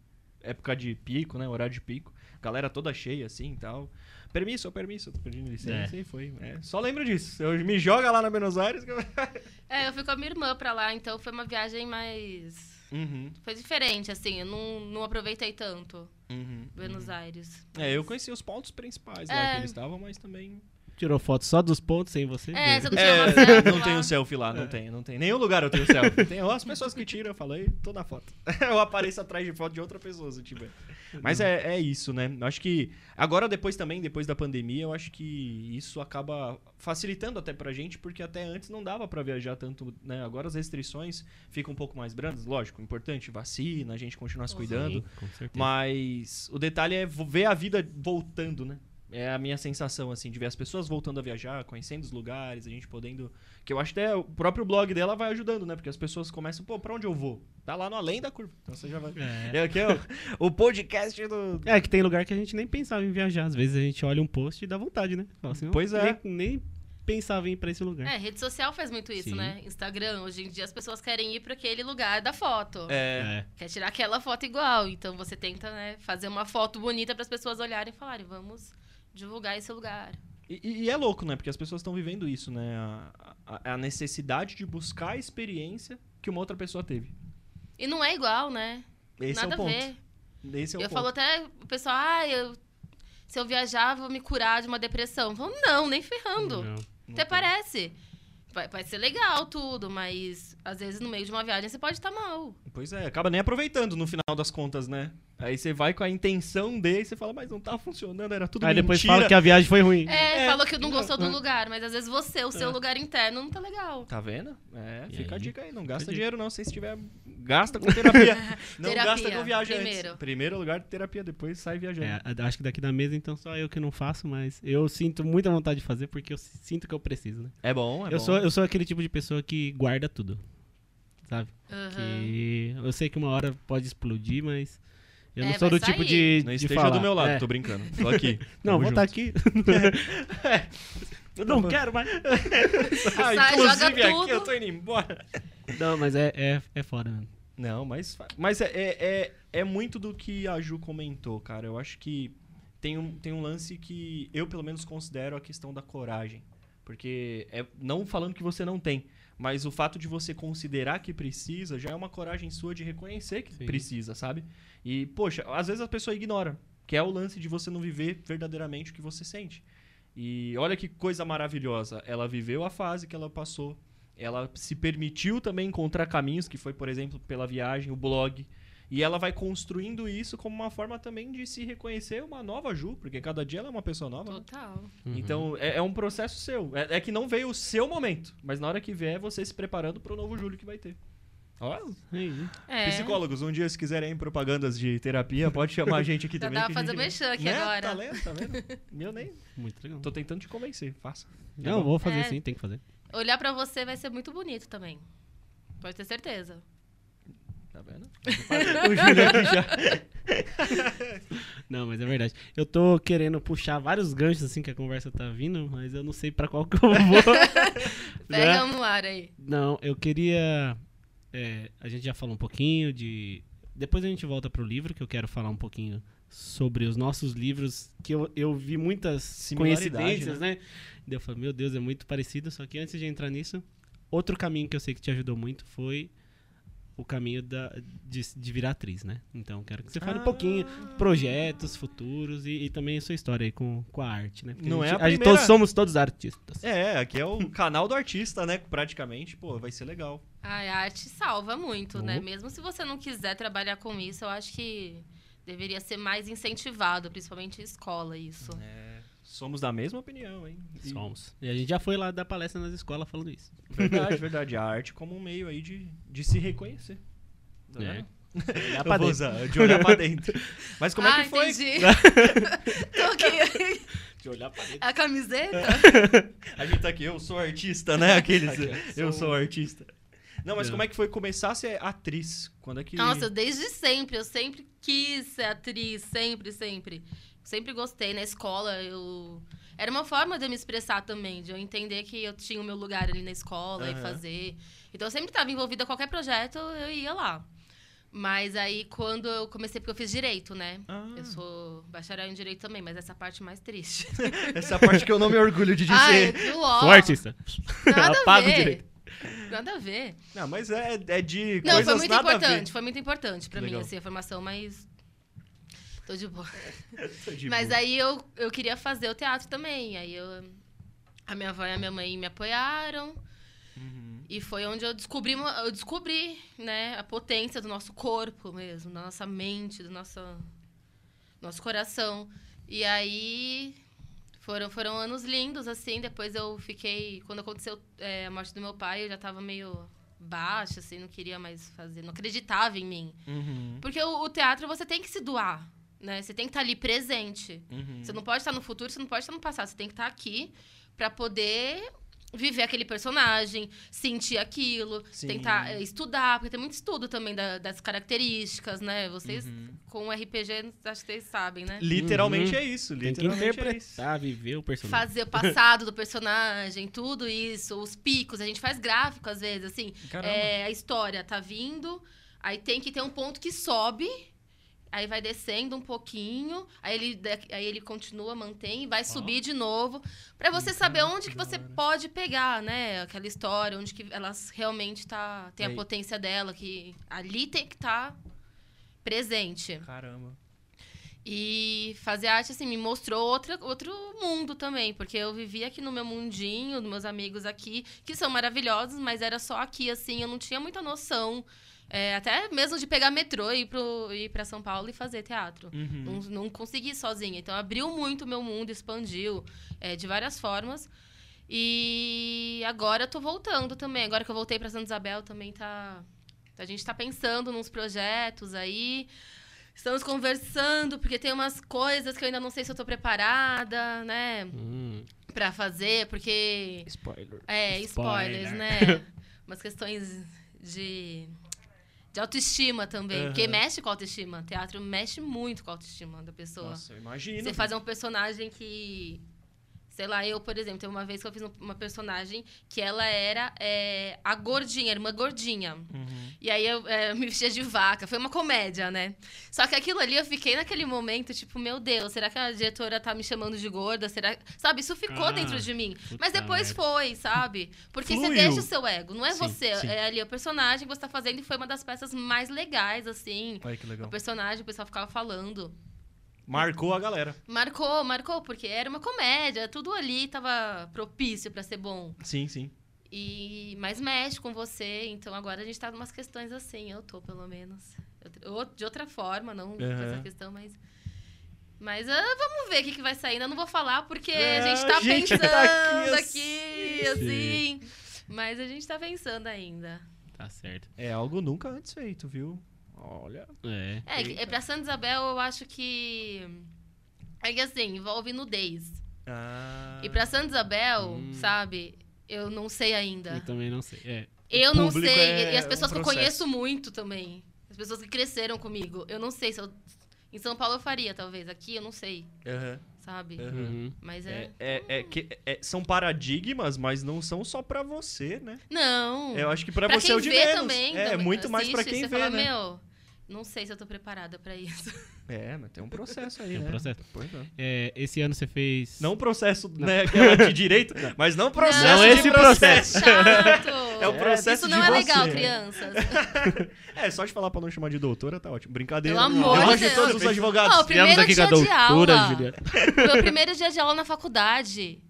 época de pico, né, horário de pico. Galera toda cheia assim e tal. Permisso, permisso, tô pedindo licença é. e foi. É, só lembro disso. Eu me joga lá na Buenos Aires. Que... é, eu fui com a minha irmã pra lá, então foi uma viagem mais. Uhum. Foi diferente, assim, eu não, não aproveitei tanto. Buenos uhum. Aires. É, eu conheci os pontos principais é. lá que eles estavam, mas também. Tirou foto só dos pontos sem você? É, você não tinha é, Não tenho selfie lá, não é. tem, não tem. Nenhum lugar eu tenho selfie. Tem as pessoas que tiram, eu falei, tô na foto. eu apareço atrás de foto de outra pessoa, se tiver. Mas é, é isso, né? Eu acho que agora, depois também, depois da pandemia, eu acho que isso acaba facilitando até pra gente, porque até antes não dava para viajar tanto, né? Agora as restrições ficam um pouco mais brandas, lógico, importante, vacina, a gente continuar se cuidando. Sim, mas o detalhe é ver a vida voltando, né? É a minha sensação, assim, de ver as pessoas voltando a viajar, conhecendo os lugares, a gente podendo. Que eu acho que até o próprio blog dela vai ajudando, né? Porque as pessoas começam, pô, pra onde eu vou? Tá lá no além da curva. Então você já vai. É. é aqui, ó, o podcast do. É, que tem lugar que a gente nem pensava em viajar. Às vezes a gente olha um post e dá vontade, né? Fala assim, pois é. Nem, nem pensava em ir pra esse lugar. É, rede social faz muito isso, Sim. né? Instagram, hoje em dia as pessoas querem ir para aquele lugar da foto. É. é. Quer tirar aquela foto igual. Então você tenta, né, fazer uma foto bonita para as pessoas olharem e falarem, vamos divulgar esse lugar. E, e, é louco, né? Porque as pessoas estão vivendo isso, né? A, a, a, necessidade de buscar a experiência que uma outra pessoa teve. E não é igual, né? Esse Nada é o ponto. a ver. Esse é o eu ponto. falo até o pessoal, ah, eu, se eu viajar, vou me curar de uma depressão. Eu falo, não, nem ferrando. Não, não até tem. parece. Vai, vai ser legal tudo, mas às vezes no meio de uma viagem você pode estar mal. Pois é, acaba nem aproveitando no final das contas, né? Aí você vai com a intenção de e você fala, mas não tá funcionando, era tudo Aí mentira. depois fala que a viagem foi ruim. É, é falou que não gostou do lugar, mas às vezes você, o seu é. lugar interno, não tá legal. Tá vendo? É, e fica aí? a dica aí, não gasta dinheiro não, se tiver, gasta com terapia. não terapia, gasta com viagem primeiro. Antes. Primeiro lugar de terapia, depois sai viajando. É, acho que daqui da mesa, então, só eu que não faço, mas eu sinto muita vontade de fazer porque eu sinto que eu preciso, né? É bom, é eu bom. Sou, eu sou aquele tipo de pessoa que guarda tudo. Sabe? Uhum. Que eu sei que uma hora pode explodir, mas eu não é, sou do sair. tipo de. Não de esteja falar. do meu lado, é. tô brincando. Tô aqui. não, vou estar tá aqui. é. Eu não quero mais. ah, Sai, inclusive aqui eu tô indo embora. Não, mas é, é, é foda, mano. Não, mas, mas é, é, é, é muito do que a Ju comentou, cara. Eu acho que tem um, tem um lance que eu, pelo menos, considero a questão da coragem. Porque, é, não falando que você não tem, mas o fato de você considerar que precisa já é uma coragem sua de reconhecer que Sim. precisa, sabe? E, poxa, às vezes a pessoa ignora, que é o lance de você não viver verdadeiramente o que você sente. E olha que coisa maravilhosa. Ela viveu a fase que ela passou. Ela se permitiu também encontrar caminhos, que foi, por exemplo, pela viagem, o blog. E ela vai construindo isso como uma forma também de se reconhecer uma nova Ju, porque cada dia ela é uma pessoa nova. Né? Total. Né? Uhum. Então é, é, um processo seu. É, é, que não veio o seu momento, mas na hora que vier, você se preparando para o novo Júlio que vai ter. Ó, é. Psicólogos, um dia se quiserem propagandas de terapia, pode chamar a gente aqui Já também. Dá pra fazer mexer aqui né? agora. Tá lendo, tá vendo? Meu nem. Muito legal. Tô tentando te convencer, faça. Não, vou fazer é. sim, tem que fazer. Olhar pra você vai ser muito bonito também. Pode ter certeza. Tá vendo? o Júlio aqui já. Não, mas é verdade. Eu tô querendo puxar vários ganchos assim que a conversa tá vindo, mas eu não sei pra qual que eu vou. Pega um no ar aí. Não, eu queria é, a gente já falou um pouquinho de. Depois a gente volta pro livro, que eu quero falar um pouquinho sobre os nossos livros, que eu, eu vi muitas coincidências, né? né? Eu falei, meu Deus, é muito parecido. Só que antes de entrar nisso, outro caminho que eu sei que te ajudou muito foi o caminho da, de, de virar atriz, né? Então, quero que você fale ah. um pouquinho projetos futuros e, e, também a sua história aí com, com a arte, né? Porque Não a gente, é a primeira... todos somos todos artistas. É, aqui é o canal do artista, né? Praticamente, pô, vai ser legal. a arte salva muito, uhum. né? Mesmo se você não quiser trabalhar com isso, eu acho que deveria ser mais incentivado, principalmente em escola, isso. É. Somos da mesma opinião, hein? E... Somos. E a gente já foi lá dar palestra nas escolas falando isso. Verdade, verdade. A arte como um meio aí de, de se reconhecer. Tá é. Olhar pra dentro. Usar, de olhar pra dentro. Mas como ah, é que foi? Entendi. Tô aqui. De olhar pra dentro. A camiseta? a gente tá aqui, eu sou artista, né? Aqueles. eu sou artista. Não, mas Não. como é que foi começar a ser atriz? Quando é que. Nossa, desde sempre. Eu sempre quis ser atriz. Sempre, sempre. Sempre gostei. Na escola, eu. Era uma forma de eu me expressar também, de eu entender que eu tinha o meu lugar ali na escola uhum. e fazer. Então eu sempre estava envolvida em qualquer projeto, eu ia lá. Mas aí, quando eu comecei, porque eu fiz direito, né? Ah. Eu sou bacharel em direito também, mas essa parte mais triste. essa parte que eu não me orgulho de dizer. Ai, sou artista. Nada a ver. direito. Nada a ver. Não, mas é, é de Não, foi muito importante. Foi muito importante pra Legal. mim, assim, a formação, mas Tô de boa. Tô de Mas boa. aí eu, eu queria fazer o teatro também. Aí eu, a minha avó e a minha mãe me apoiaram. Uhum. E foi onde eu descobri, eu descobri né, a potência do nosso corpo mesmo, da nossa mente, do nosso, nosso coração. E aí foram, foram anos lindos, assim. Depois eu fiquei. Quando aconteceu é, a morte do meu pai, eu já tava meio baixa, assim, não queria mais fazer, não acreditava em mim. Uhum. Porque o, o, teatro você tem que se doar né? Você tem que estar tá ali presente. Uhum. Você não pode estar no futuro, você não pode estar no passado. Você tem que estar tá aqui para poder viver aquele personagem, sentir aquilo, Sim. tentar é, estudar, porque tem muito estudo também da, das características, né? Vocês uhum. com o RPG, acho que vocês sabem, né? Literalmente uhum. é isso, literalmente tem que interpretar, é viver o personagem. Fazer o passado do personagem, tudo isso, os picos, a gente faz gráfico às vezes, assim, é, a história tá vindo, aí tem que ter um ponto que sobe aí vai descendo um pouquinho, aí ele, aí ele continua, mantém e vai subir de novo, para você saber onde que você pode pegar, né? Aquela história, onde que ela realmente tá, tem aí. a potência dela, que ali tem que estar tá presente. Caramba. E fazer arte, assim, me mostrou outra, outro mundo também, porque eu vivia aqui no meu mundinho, dos meus amigos aqui, que são maravilhosos, mas era só aqui, assim, eu não tinha muita noção é, até mesmo de pegar metrô e ir, ir para São Paulo e fazer teatro. Uhum. Não, não consegui sozinha. Então, abriu muito o meu mundo, expandiu é, de várias formas. E agora eu tô voltando também. Agora que eu voltei para Santa Isabel, também tá... A gente está pensando nos projetos aí. Estamos conversando, porque tem umas coisas que eu ainda não sei se eu tô preparada, né? Hum. Pra fazer, porque... Spoiler. É, spoilers, Spoiler. né? umas questões de, de autoestima também. Porque mexe com a autoestima. Teatro mexe muito com a autoestima da pessoa. Nossa, eu imagino. Você fazer um personagem que. Sei lá, eu, por exemplo, teve uma vez que eu fiz um- uma personagem que ela era é, a gordinha, a irmã gordinha. Uhum. E aí eu é, me vestia de vaca. Foi uma comédia, né? Só que aquilo ali eu fiquei naquele momento, tipo, meu Deus, será que a diretora tá me chamando de gorda? Será. Sabe, isso ficou Ah, dentro de mim. Mas depois foi, sabe? Porque você Fluiu. deixa o seu ego. Não é Sim, você. sim. É ali o personagem que você tá fazendo e foi uma das peças mais legais, assim. Olha que legal. O personagem, o pessoal ficava falando. Marcou a galera. Marcou, marcou, porque era uma comédia, tudo ali tava propício pra ser bom. Sim, sim. E mas mexe com você, então agora a gente tá numas questões assim, eu tô pelo menos. Eu- ou- de outra forma, não com Aham. essa questão, mas mas ah, vamos ver o que, que vai sair. Ainda não vou falar porque É, a gente tá a gente pensando tá aqui aqui, assim. assim. Mas a gente tá pensando ainda. Tá certo. É algo nunca antes feito, viu? Olha. É. É, é pra Santa Isabel eu acho que. É que assim, envolve nudez. Ah, E pra Santa Isabel, Hum. sabe, eu não sei ainda. Eu também não sei. É. Eu não sei. é e as pessoas um que eu conheço muito também. As pessoas que cresceram comigo. Eu não sei se eu. Em São Paulo eu faria, talvez. Aqui eu não sei, Aham, sabe? Uhum. Mas é. É, é, é que é- são paradigmas, mas não são só pra você, né? Não. Eu acho que pra, pra você quem é o de vê menos. também. é também muito mais pra quem você vê, fala, né? Meu, não sei se eu tô preparada pra isso. É, mas tem um processo aí, Tem um né? processo. Pois é. É, esse ano você fez. Não processo, né, aquela de direito, mas não processo Não de esse processo. Chato. É o processo Isso não de é você. legal, crianças. É, só de falar pra não chamar de doutora, tá ótimo. Brincadeira. Pelo amor Eu de gosto de todos Deus. os advogados. Ó, o primeiro aqui com a dia de doutora, aula. Juliana. Meu primeiro dia de aula na faculdade.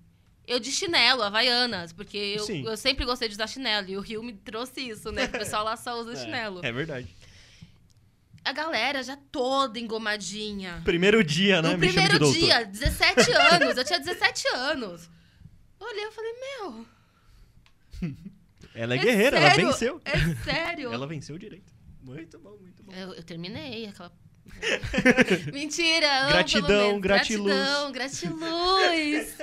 Eu de chinelo, Havaianas, porque eu, eu sempre gostei de usar chinelo. E o Rio me trouxe isso, né? O pessoal lá só usa chinelo. É verdade. A galera já toda engomadinha. Primeiro dia, né? no me primeiro dia, 17 anos. Eu tinha 17 anos. Eu Olhei e falei, meu. Ela é, é guerreira, ela sério? venceu. É sério. Ela venceu direito. Muito bom, muito bom. Eu, eu terminei aquela. Mentira! Gratidão, gratiluz. Gratidão, gratiluz!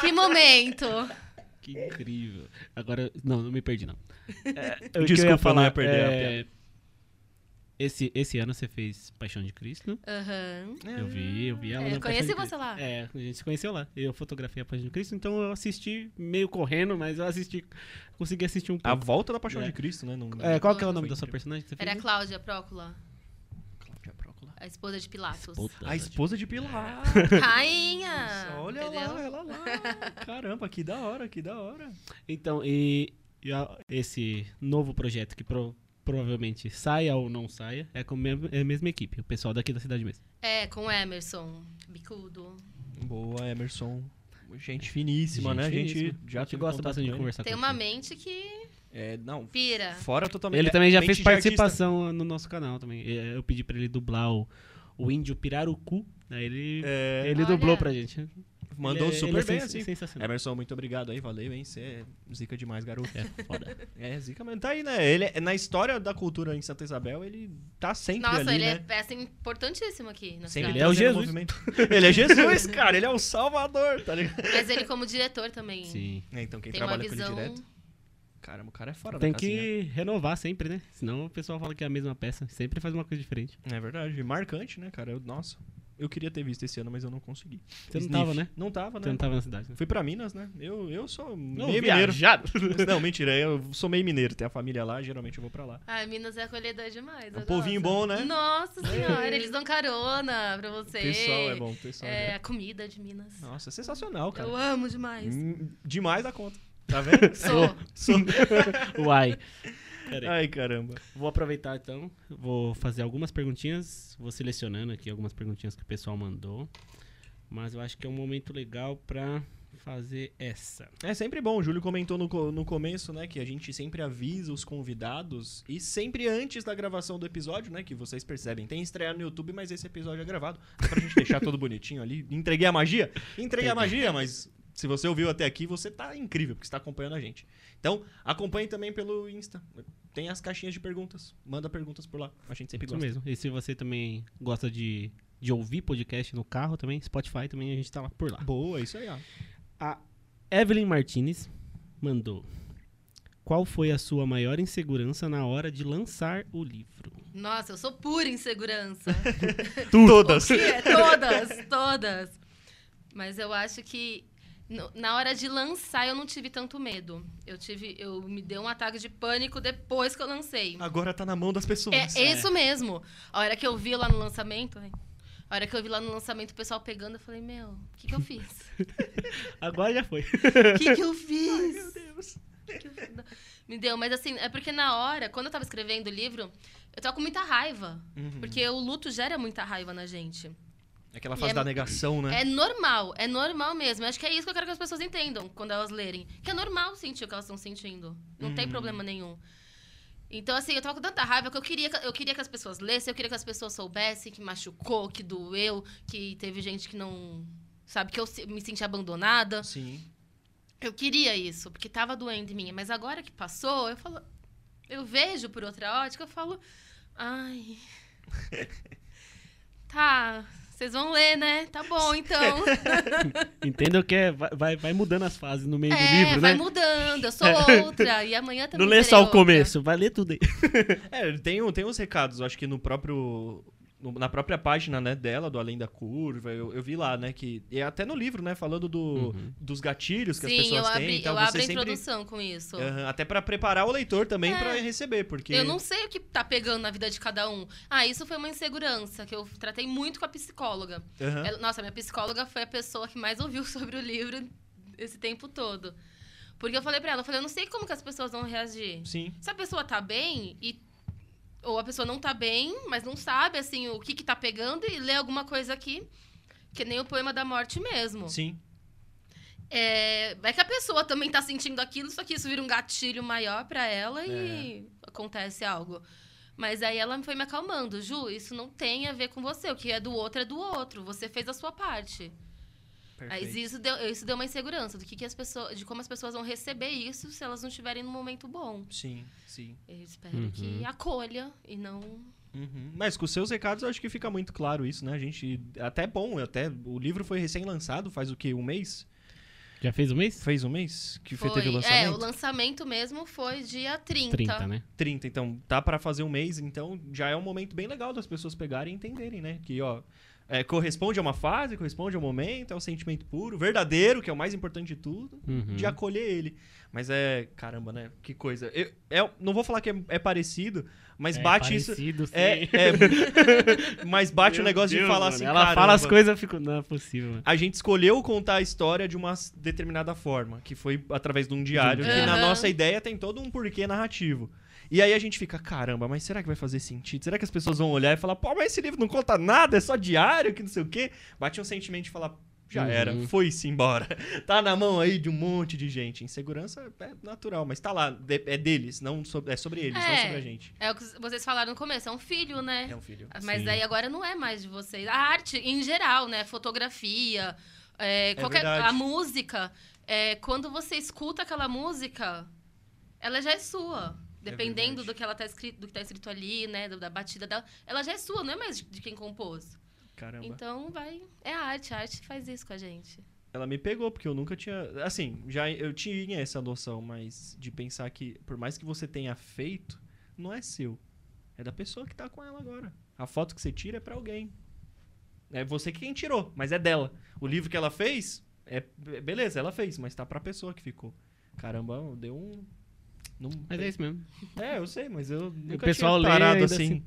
que momento! Que incrível. Agora, não, não me perdi, não. É, o que eu Desculpa, eu não ia perder a é, esse, esse ano você fez Paixão de Cristo. Aham. Eu vi, eu vi ela É, eu conheci você lá. É, a gente se conheceu lá. Eu fotografei a Paixão de Cristo, então eu assisti meio correndo, mas eu assisti, consegui assistir um A pouco. volta da Paixão É. de Cristo, né? Não, É, qual que é o nome da sua personagem que você fez? Era a Cláudia Prócula, Cláudia Prócula. a esposa de Pilatos. Puta, A esposa de Pilar. Rainha! Nossa, olha entendeu? lá, ela lá. Caramba, que da hora, que da hora. Então, e, e a- esse novo projeto que pro- provavelmente saia ou não saia é com a mesma, é a mesma equipe, o pessoal daqui da cidade mesmo. É, com o Emerson, bicudo. Boa, Emerson. Gente finíssima, Gente né? A gente finíssima. já a gente teve gosta bastante de com ele. conversar Tem com uma ele. mente que É, não, pira. fora totalmente. Ele também já fez de artista. participação no nosso canal também. É, Eu pedi pra ele dublar o, o índio Pirarucu, aí ele, É, ele Olha. dublou pra gente. Mandou Ele é- super ele é bem, sens- assim. sensacional. Emerson, muito obrigado aí, valeu, hein? Você é zica demais, garoto. É foda. É, zica mesmo. Tá aí, né? Ele, é- na história da cultura em Santa Isabel, ele tá sempre Nossa, ali, ele é né? peça importantíssima aqui na Sempre cidade. Ele é o Jesus. movimento. ele é Jesus, cara. Ele é o Salvador, tá ligado? Mas ele como diretor também. Sim. É, então quem Tem trabalha com ele visão... direto. Caramba, o cara é fora Tem da casinha. que renovar sempre, né? Senão o pessoal fala que é a mesma peça. Sempre faz uma coisa diferente. É verdade. Marcante, né, cara? Eu- nossa, eu queria ter visto esse ano, mas eu não consegui. Você não Sniff. tava, né? Não tava, Você né? não tava na cidade. Né? Fui pra Minas, né? Eu, eu sou Não, meio mineiro. viajado. Não, mentira. Eu sou meio mineiro. Tem a família lá, geralmente eu vou pra lá. Ai, Minas é acolhedor demais. É um povinho gosto. bom, né? Nossa senhora, eles dão carona pra você. O pessoal é bom, o pessoal é É, a comida de Minas. Nossa, é sensacional, cara. Eu amo demais. Hum, Demais da conta. Tá vendo? Sou. Sou. Uai. Ai, caramba. Vou aproveitar então, vou fazer algumas perguntinhas, vou selecionando aqui algumas perguntinhas que o pessoal mandou. Mas eu acho que é um momento legal pra fazer essa. É sempre bom. O Júlio comentou no, no começo, né, que a gente sempre avisa os convidados e sempre antes da gravação do episódio, né, que vocês percebem. Tem estreia no YouTube, mas esse episódio é gravado. Pra gente deixar todo bonitinho ali. Entreguei a magia? Entreguei a magia, mas se você ouviu até aqui, você tá incrível, porque você tá acompanhando a gente. Então, acompanhe também pelo Insta. Tem as caixinhas de perguntas. Manda perguntas por lá. A gente sempre Isso gosta. mesmo. E se você também gosta de, de ouvir podcast no carro também, Spotify também, a gente tá lá por lá. Boa, isso aí, ó. A Evelyn Martinez mandou. qual foi a sua maior insegurança na hora de lançar o livro? Nossa, eu sou pura insegurança. todas. É, todas, todas. Mas eu acho que na hora de lançar eu não tive tanto medo. Eu tive, eu me deu um ataque de pânico depois que eu lancei. Agora tá na mão das pessoas. É, é. isso mesmo. A hora que eu vi lá no lançamento, a hora que eu vi lá no lançamento o pessoal pegando, eu falei, meu, o que, que eu fiz? Agora já foi. O que, que eu fiz? Ai, meu Deus. Me deu, mas assim, é porque na hora, quando eu tava escrevendo o livro, eu tava com muita raiva. Uhum. Porque o luto gera muita raiva na gente. Aquela fase é, da negação, né? É normal, é normal mesmo. Acho que é isso que eu quero que as pessoas entendam quando elas lerem. Que é normal sentir o que elas estão sentindo. Não uhum. tem problema nenhum. Então, assim, eu tava com tanta raiva que eu queria, eu queria que as pessoas lessem, eu queria que as pessoas soubessem que machucou, que doeu, que teve gente que não. Sabe, que eu me senti abandonada. Sim. Eu queria isso, porque tava doendo em mim. Mas agora que passou, eu falo. Eu vejo por outra ótica, eu falo. Ai. tá, vocês vão ler, né? Tá bom, então. Entendam que é, vai, vai mudando as fases no meio é, do livro, vai né? vai mudando. Eu sou outra. E amanhã também Não lê só outra. o começo, vai ler tudo aí. é, tem, tem uns recados, acho que no próprio na própria página né, dela, do Além da Curva, eu, eu vi lá, né, que... E até no livro, né, falando do, uhum. dos gatilhos que Sim, as pessoas eu têm. Abri, então eu você abro a sempre... introdução com isso. Uhum, até para preparar o leitor também é. para receber, porque... Eu não sei o que tá pegando na vida de cada um. Ah, isso foi uma insegurança que eu tratei muito com a psicóloga. Uhum. Ela, nossa, minha psicóloga foi a pessoa que mais ouviu sobre o livro esse tempo todo. Porque eu falei pra ela, eu falei, eu não sei como que as pessoas vão reagir. Sim. Se a pessoa tá bem e ou a pessoa não tá bem, mas não sabe, assim, o que que tá pegando e lê alguma coisa aqui, que nem o poema da morte mesmo. Sim. É, é que a pessoa também tá sentindo aquilo, só que isso vira um gatilho maior para ela e é. acontece algo. Mas aí ela foi me acalmando. Ju, isso não tem a ver com você. O que é do outro é do outro. Você fez a sua parte. Perfeito. Aí isso deu, isso deu uma insegurança do que, que as pessoas, de como as pessoas vão receber isso se elas não estiverem num momento bom. Sim, sim. Eu espero uhum. que acolha e não. Uhum. Mas com os seus recados eu acho que fica muito claro isso, né? A gente. Até bom, até. O livro foi recém-lançado, faz o quê? Um mês? Já fez um mês? Fez um mês que foi, foi, teve o lançamento? É, o lançamento mesmo foi dia 30. 30, né? 30, então tá para fazer um mês, então já é um momento bem legal das pessoas pegarem e entenderem, né? Que, ó, é, corresponde a uma fase, corresponde a um momento, é um sentimento puro, verdadeiro, que é o mais importante de tudo, uhum. de acolher ele. Mas é, caramba, né? Que coisa. Eu, é, não vou falar que é, é parecido, mas é bate parecido, isso. É, é mas bate o negócio Deus, de falar mano, assim. Ela caramba, fala as coisas, eu fico. Não é possível. Mano. A gente escolheu contar a história de uma determinada forma, que foi através de um diário, uhum. que na nossa ideia tem todo um porquê narrativo. E aí a gente fica, caramba, mas será que vai fazer sentido? Será que as pessoas vão olhar e falar, pô, mas esse livro não conta nada, é só diário, que não sei o quê? Bate um sentimento de falar, já uhum. era, foi-se embora. tá na mão aí de um monte de gente. Insegurança é natural, mas tá lá, é deles, não sobre, é sobre eles, é, não sobre a gente. É o que vocês falaram no começo, é um filho, né? É um filho. Mas Sim. aí agora não é mais de vocês. A arte, em geral, né? Fotografia, é, qualquer, a música. É, quando você escuta aquela música, ela já é sua. É Dependendo é do que ela tá escrito, do que tá escrito ali, né? Da batida dela, ela já é sua, não é mais de quem compôs. Caramba. Então vai. É a arte, a arte faz isso com a gente. Ela me pegou, porque eu nunca tinha. Assim, já eu tinha essa noção, mas de pensar que, por mais que você tenha feito, não é seu. É da pessoa que tá com ela agora. A foto que você tira é para alguém. É você quem tirou, mas é dela. O livro que ela fez, é beleza, ela fez, mas tá pra pessoa que ficou. Caramba, deu um, não mas é isso mesmo. É, eu sei, mas eu nunca o pessoal tinha parado assim. assim.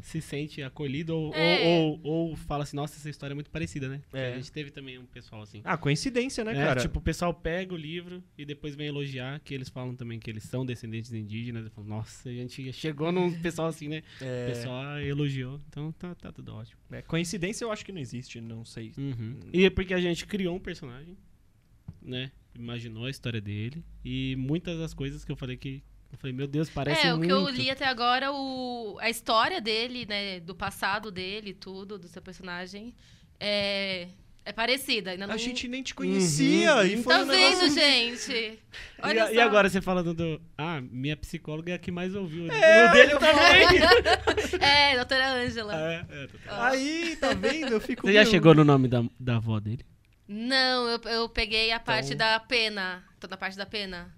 Se sente acolhido ou, é. ou, ou, ou, fala assim, nossa, essa história é muito parecida, né? É. A gente teve também um pessoal assim. Ah, coincidência, né, é, cara? Tipo, o pessoal pega o livro e depois vem elogiar, que eles falam também que eles são descendentes indígenas. E falam, nossa, a gente chegou num pessoal assim, né? É. O pessoal elogiou. Então tá, tá tudo ótimo. É, coincidência eu acho que não existe, não sei. Uhum. E é porque a gente criou um personagem, né? Imaginou a história dele. E muitas das coisas que eu falei que eu falei, meu Deus, parece é, muito. É, o que eu li até agora, o, a história dele, né, do passado dele, tudo, do seu personagem, é, é parecida. Ainda não... A gente nem te conhecia. Uhum. E foi tá um vendo, negócio... gente? Olha e, e, agora você falando do... Ah, minha psicóloga é a que mais ouviu. É, o dele também. é, doutora Ângela. É, é, doutora. Aí, tá vendo? Eu fico... Você já chegou no nome da, da avó dele? Não, eu, eu peguei a parte então... da pena. Toda a parte da pena.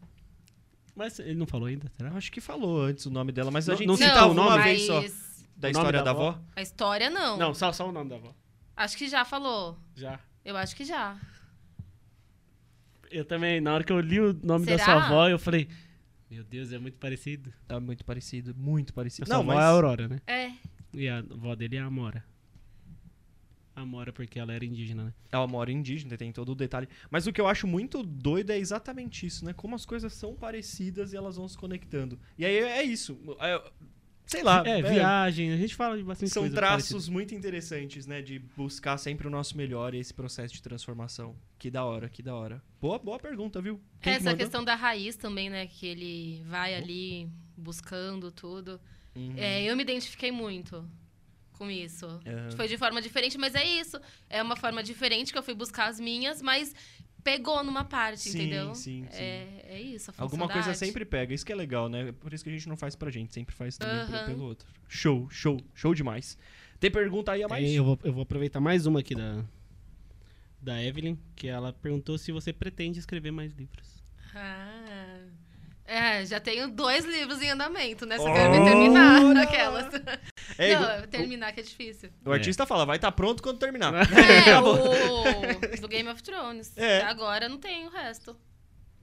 Mas ele não falou ainda, será? Acho que falou antes o nome dela, mas a Não- gente não citou o nome? vez só. mas Da O história da da avó? avó? a história não. Não, só, só o nome da avó. Acho que já falou. Já. Eu acho que já. Eu também, na hora que eu li o nome da Será? sua avó, eu falei, meu Deus, é muito parecido. Tá muito parecido, muito A parecido. sua Não, avó mas é a Aurora, né? É. E a avó dele é a Amora. Amora porque ela era indígena, né? ela mora indígena, tem todo o detalhe. Mas o que eu acho muito doido é exatamente isso, né? Como as coisas são parecidas e elas vão se conectando. E aí é isso. É, sei lá. é, viagem, a gente fala de bastante São coisa traços parecida. muito interessantes, né? De buscar sempre o nosso melhor e esse processo de transformação. Que da hora, que da hora. Boa, boa pergunta, viu? Quem que Essa mandou? questão da raiz também, né? Que ele vai ali buscando tudo. Uhum. É, eu me identifiquei muito com isso. Aham. Foi de forma diferente, mas é isso. É uma forma diferente que eu fui buscar as minhas, mas pegou numa parte, Sim, entendeu? sim, sim. É, é isso, Alguma coisa arte. sempre pega, isso que é legal, né? Por isso que a gente não faz pra gente, sempre faz também pelo- Aham. pelo outro. Show, show, show demais. Tem pergunta aí a mais? Tem, eu, vou, eu vou aproveitar mais uma aqui da, da Evelyn, que ela perguntou se você pretende escrever mais livros. Ah. É, já tenho dois livros em andamento, né? Só Oh! quero me terminar naquelas. É, não, terminar que é difícil. o artista fala, vai estar pronto quando terminar. É, o do Game of Thrones. É. Agora não tem o resto.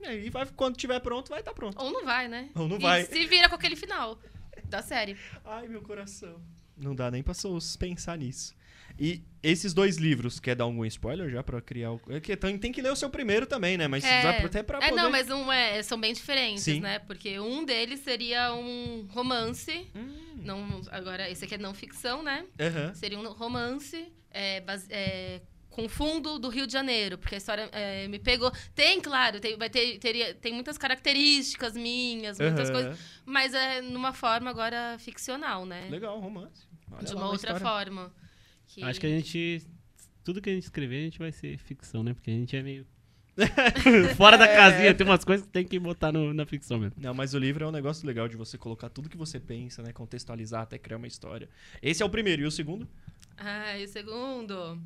É, E vai, quando tiver pronto, vai estar pronto. Ou não vai, né? Ou não E vai. se vira com aquele final da série. Ai, meu coração. Não dá nem pra pensar nisso. E esses dois livros, quer dar algum spoiler já pra criar o. É que tem, tem que ler o seu primeiro também, né? Mas É, pra- até pra é, poder. não, mas um é, são bem diferentes, Sim. né? Porque um deles seria um romance. Hum. Não, agora, esse aqui é não ficção, né? Aham. Seria um romance é, base- é, com fundo do Rio de Janeiro, porque a história é, me pegou. Tem, claro, tem, vai ter, teria, tem muitas características minhas, muitas Aham. coisas, mas é numa forma agora ficcional, né? Legal, romance. Olha De lá, uma outra história. forma. Que- Acho que a gente. Tudo que a gente escrever, a gente vai ser ficção, né? Porque a gente é meio. Fora da casinha, tem umas coisas que tem que botar no- na ficção mesmo. Não, mas o livro é um negócio legal de você colocar tudo que você pensa, né? Contextualizar até criar uma história. Esse é o primeiro. E o segundo? Ai, o segundo.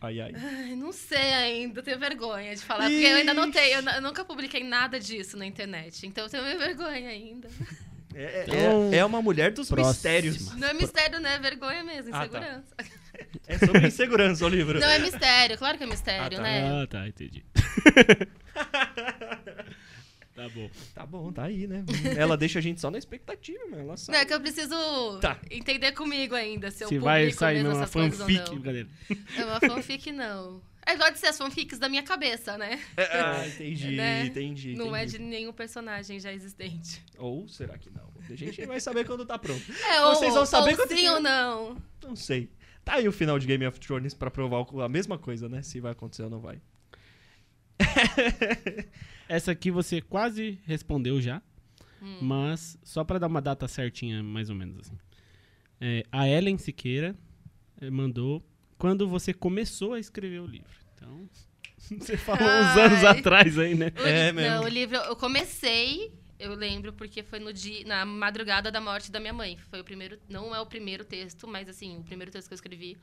Ai, ai. Ai, não sei ainda, tenho vergonha de falar, porque eu ainda não tenho, eu, eu nunca publiquei nada disso na internet, então eu tenho vergonha ainda. É, é- Então, é- é uma mulher dos próxima. mistérios. Não é mistério, né? É vergonha mesmo, Ah, tá. insegurança. É sobre insegurança o livro. Não é mistério, claro que é mistério, Ah, tá. né? Ah, tá, entendi. tá bom. Tá bom, tá aí, né? Ela deixa a gente só na expectativa, mano. Ela Não, sabe. é que eu preciso Tá. entender comigo ainda, se eu Se publico vai sair mesmo uma essas coisas ou fanfic, não. brincadeira. É uma fanfic, não. É, pode ser as fanfics da minha cabeça, né? Ah, entendi, Né? entendi. Não é entendi. de nenhum personagem já existente. Ou será que não? A gente vai saber quando tá pronto. É, ou, Vocês vão saber ou quando sim ou não. Não sei. Tá aí o final de Game of Thrones pra provar a mesma coisa, né? Se vai acontecer ou não vai. Essa aqui você quase respondeu já, Hum. mas só pra dar uma data certinha, mais ou menos assim. É, a Ellen Siqueira eh, mandou quando você começou a escrever o livro. Então, você falou uns Ai. anos atrás aí, né? O É li- mesmo. Não, o livro eu comecei, eu lembro porque foi no dia, na madrugada da morte da minha mãe. Foi o primeiro, não é o primeiro texto, mas assim, o primeiro texto que eu escrevi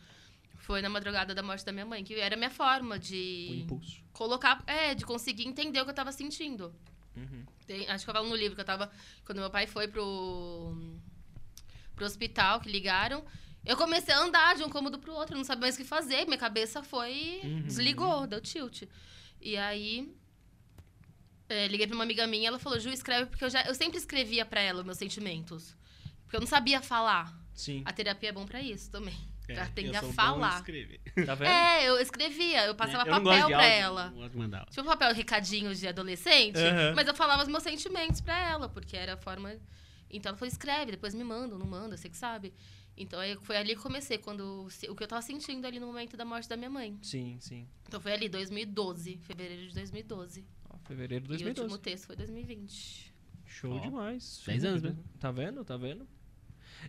foi na madrugada da morte da minha mãe, que era a minha forma O de impulso. colocar, é, de conseguir entender o que eu tava sentindo. Uhum. Tem- acho que eu falo no livro que eu tava. Quando meu pai foi pro, pro hospital, que ligaram, eu comecei a andar de um cômodo pro outro, eu não sabia mais o que fazer. Minha cabeça foi. Uhum. desligou, deu tilt. E aí. é, liguei pra uma amiga minha, ela falou: Ju, escreve, porque eu, já, eu sempre escrevia pra ela os meus sentimentos. Porque eu não sabia falar. Sim. A terapia é bom pra isso também. É, pra eu a falar. escrever. Tá vendo? É, eu escrevia, eu passava Eu não gosto papel de pra áudio, ela. Não gosto de mandar áudio. Tipo papel recadinho de adolescente, Aham. mas eu falava os meus sentimentos pra ela, porque era a forma. Então ela falou: escreve, depois me manda, não manda, você que sabe. Então foi ali que comecei, quando o que eu tava sentindo ali no momento da morte da minha mãe. Sim, sim. Então foi ali, 2012, fevereiro de 2012. Ó, fevereiro de E o 2012. último texto foi 2020. Show Ó, demais. dez Show anos demais. mesmo. Tá vendo? Tá vendo?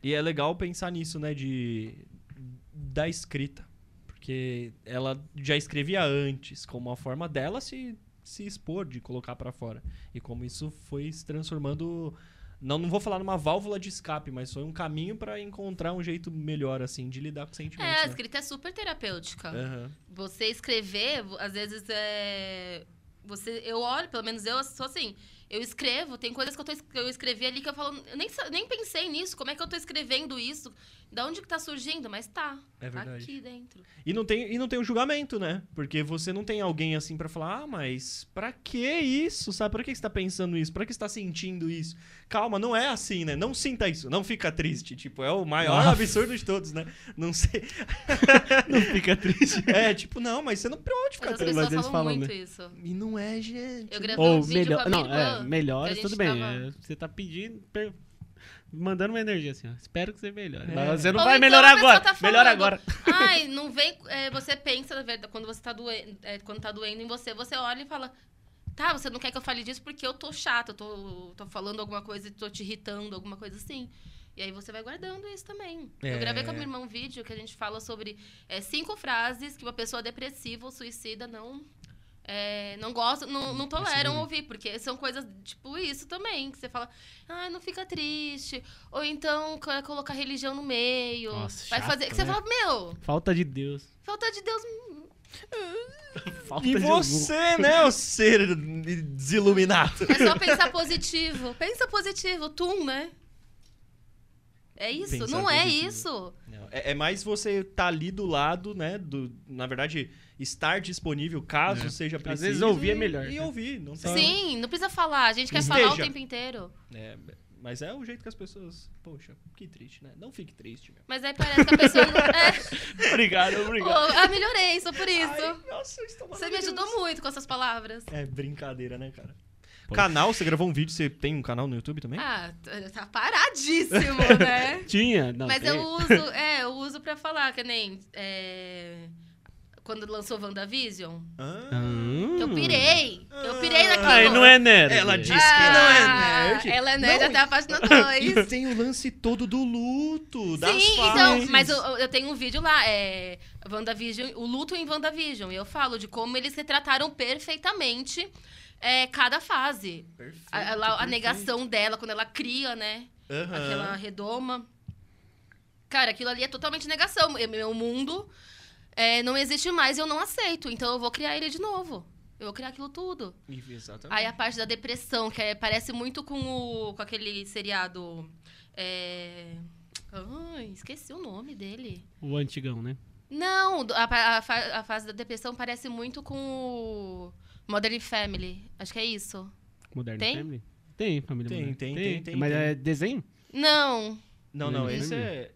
E é legal pensar nisso, né? De. Da escrita. Porque ela já escrevia antes, como uma forma dela se, se expor, de colocar pra fora. E como isso foi se transformando. Não, não vou falar numa válvula de escape, mas foi um caminho pra encontrar um jeito melhor, assim, de lidar com sentimentos. É, a né? escrita é super terapêutica. Aham. Você escrever, às vezes é. Você, eu olho, pelo menos eu sou assim. Eu escrevo, tem coisas que eu, tô, que eu escrevi ali que eu falo, eu nem, nem pensei nisso, como é que eu tô escrevendo isso? Da onde que tá surgindo? Mas tá. É tá verdade. aqui dentro. E não tem e não tem o julgamento, né? Porque você não tem alguém assim pra falar: "Ah, mas pra que isso? Sabe? Pra que você tá pensando isso? Pra que você tá sentindo isso?" Calma, não é assim, né? Não sinta isso, não fica triste, tipo, é o maior Nossa. absurdo de todos, né? Não sei. Não fica triste. É, tipo, não, mas você não pode Mas ficar as triste. mas eles falam, falam, muito né? isso. E não é, gente. Eu gravei Ou um vídeo melhor. com a minha Não, irmã. é, melhores, que a tudo bem. tava- é, Você tá pedindo. per- Mandando uma energia assim, ó. Espero que você melhore. É. Mas você não Ou vai então melhorar agora. tá falando, Melhora agora. Ai, não vem. é, você pensa, na verdade, quando você tá doendo, quando tá doendo em você, você olha e fala. Tá, você não quer que eu fale disso porque eu tô chata, eu tô, tô falando alguma coisa e tô te irritando, alguma coisa assim. E aí você vai guardando isso também. É. Eu gravei com a minha irmã um vídeo que a gente fala sobre é, cinco frases que uma pessoa depressiva ou suicida não. É, não gosta, não, não toleram Sim. ouvir, porque são coisas tipo isso também, que você fala, ai, não fica triste. Ou então co- colocar religião no meio. Nossa, vai chato, fazer. Que você né? fala, meu, Falta de Deus. falta de Deus. Falta E de você, né, o ser desiluminado. É só pensar positivo. Pensa positivo, tum, né? É isso? Pensar não é positivo. isso. Não, É, é mais você estar ali do lado, né? Do, na verdade, estar disponível caso É. seja Às preciso. vezes ouvir é e- E E ouvir, não tá... Sim, não precisa falar. A gente quer falar o Esteja. tempo inteiro. É, mas é o jeito que as pessoas... Poxa, que triste, né? Não fique triste, meu. Mas aí parece que a pessoa. É, Obrigado, obrigado. ah, melhorei, só por isso. Ai, nossa, eu estou Você me ajudou muito com essas palavras. É brincadeira, né, cara? Poxa. Canal, você gravou um vídeo, você tem um canal no YouTube também? Ah, tá paradíssimo, né? Tinha? Não, Mas tem. eu uso, é, eu uso pra falar, que nem. é, quando lançou WandaVision, Ah. Hum. eu pirei. Eu pirei naquilo. Ai, não é nerd. Ela disse Ah, que não é nerd. Ela é nerd Não, até a página E 2. tem o lance todo do luto, das Sim, fases. então, mas eu, eu tenho um vídeo lá, é WandaVision, o luto em WandaVision. E eu falo de como eles retrataram perfeitamente é, cada fase. Perfeito, A, a- a perfeito. negação dela, quando ela cria, né? Aham. Aquela redoma. Cara, aquilo ali é totalmente negação. É Meu mundo é, não existe mais e eu não aceito. Então eu vou criar ele de novo. Eu vou criar aquilo tudo. Exatamente. Aí a parte da depressão, que é- parece muito com, o, com aquele seriado. É... Ai, esqueci o nome dele. O antigão, né? Não, a, a a fase da depressão parece muito com o Modern Family. Acho que é isso. Modern Tem? Family? Tem, família Tem, tem, tem, tem, Mas tem. é desenho? Não. Não, não, esse é.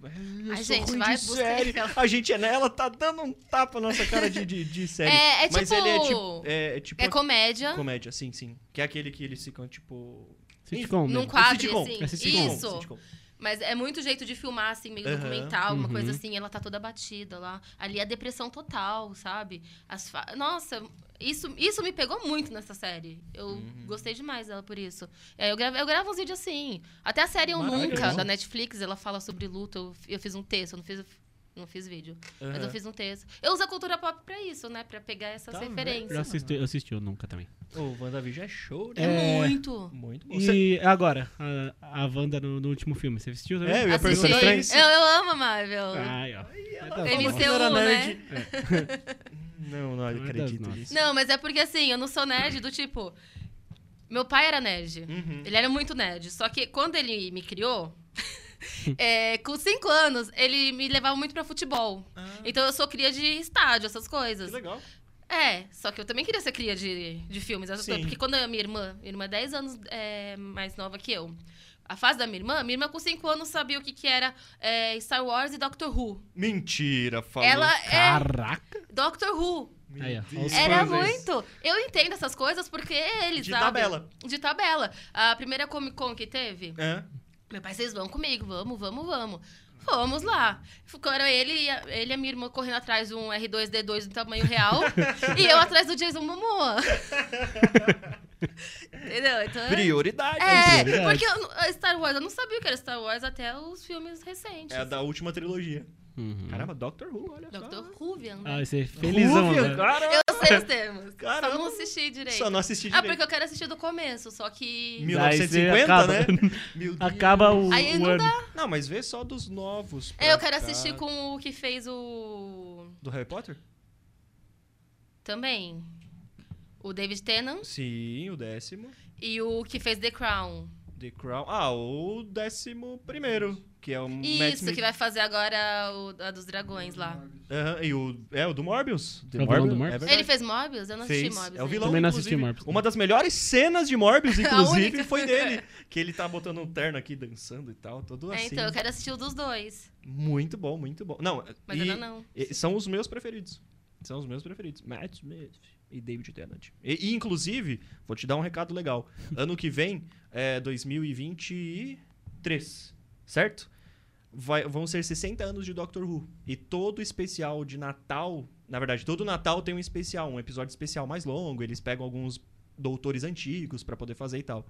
Sou gente, vai buscar A gente é nela, tá dando um tapa na nossa cara de, de, de série. É, é Mas tipo- ele é tipo. É, é tipo. É comédia. comédia, sim, sim. Que é aquele que eles ficam, tipo. Sitcom, Num né? quadro, sitcom, assim. é sitcom, Isso. sitcom. Mas é muito jeito de filmar, assim, meio Aham. documental, uma Uhum. coisa assim. Ela tá toda batida lá. Ali é depressão total, sabe? As fa- Nossa, isso, isso me pegou muito nessa série. Eu Uhum. gostei demais dela por isso. É, eu, gravo, eu gravo uns vídeos assim. Até a série Eu. Nunca, da Netflix, ela fala sobre luto. Eu, eu fiz um texto, eu não fiz, não fiz vídeo. Mas eu fiz um texto. Eu uso a cultura pop pra isso, né? Pra pegar essas Tá referências. Eu assisti, eu assisti o Nunca também. O WandaVision é show, né? É, É. muito. Muito bom. Você- E agora, a, a Wanda no, no último filme, você assistiu também? É, eu ia Assisti. perguntar Eu, isso. eu amo a Marvel. Ai, ó. ela falou bom. que MCU, né? nerd. Não, não é acredito nisso. Não, mas é porque assim, eu não sou nerd do tipo. Meu pai era nerd. Uhum. Ele era muito nerd. Só que quando ele me criou, é, com cinco anos, ele me levava muito pra futebol. Ah, Então eu sou cria de estádio, essas que coisas. legal. É, só que eu também queria ser cria de, de filmes. essas Sim. coisas. Porque quando a minha irmã, minha irmã é 10 anos é, mais nova que eu. A fase da minha irmã, minha irmã com 5 anos sabia o que, que era é, Star Wars e Doctor Who. Mentira, falou. Ela é Caraca! Doctor Who. Aí, Era muito. Eu entendo essas coisas porque ele, De sabe? tabela. De tabela. A primeira Comic Con que teve, É. meu pai, vocês vão comigo, vamos, vamos, vamos. Fomos lá. Ficaram ele e a, ele e a minha irmã correndo atrás de um R2D2 do tamanho real e eu atrás do Jason Momoa. Entendeu? Então, Prioridade. é, prioridade. porque eu Star Wars, eu não sabia o que era Star Wars até os filmes recentes. É a da última trilogia. Uhum. Caramba, Doctor Who, olha só. Dr. Ruvian, Ah, né? você é felizão, Ruvian, né? caramba. Eu sei os termos. Caramba. Só não assisti direito. Só não assisti Ah, direito. porque eu quero assistir do começo, só que... Daí 1950, você acaba. né? Meu Deus. Acaba o, Aí o não ano. dá. Não, mas vê só dos novos. É, eu quero cá. assistir com o que fez o. Do Harry Potter? Também. O David Tennant. Sim, o décimo. E o que fez The Crown. The Crown. Ah, o décimo primeiro, que é o Matt Isso, Smith. que vai fazer agora o, a dos dragões lá. Aham, e o, é o do Morbius. The É o vilão do Morbius? É. Ele fez Morbius? Eu não assisti Fez. Morbius. É o vilão, Também não assisti. Morbius. Uma das melhores cenas de Morbius, inclusive, foi dele. Que ele tá botando um terno aqui, dançando e tal, todo É, assim. então, eu quero assistir o dos dois. Muito bom, muito bom. Não, Mas e- ainda não. e são os meus preferidos. São os meus preferidos. Matt Smith e David Tennant. E, e, inclusive, vou te dar um recado legal. Ano que vem, é 2023, certo? Vai- vão ser 60 anos de Doctor Who. E todo especial de Natal, na verdade, todo Natal tem um especial, um episódio especial mais longo. Eles pegam alguns doutores antigos pra poder fazer e tal.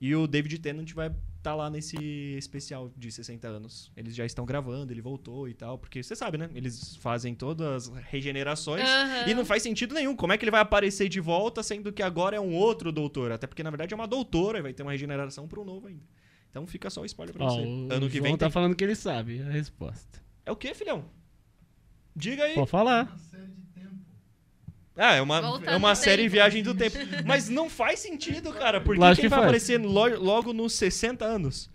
E o David Tennant vai estar lá nesse especial de 60 anos. Eles já estão gravando, ele voltou e tal. Porque você sabe, né? Eles fazem todas as regenerações. Aham. E não faz sentido nenhum. Como é que ele vai aparecer de volta, sendo que agora é um outro doutor? Até porque, na verdade, é uma doutora e vai ter uma regeneração para um novo ainda. Então fica só o spoiler pra Ó, você. o ano que João vem tá tem. falando que ele sabe a resposta. É o quê, filhão? Diga aí. Pode falar. Uma série de tempo. Ah, é uma, é uma no série tempo. Viagem do Tempo. Mas não faz sentido, cara. Por que, Lógico que ele que vai faz. aparecer lo- logo nos 60 anos?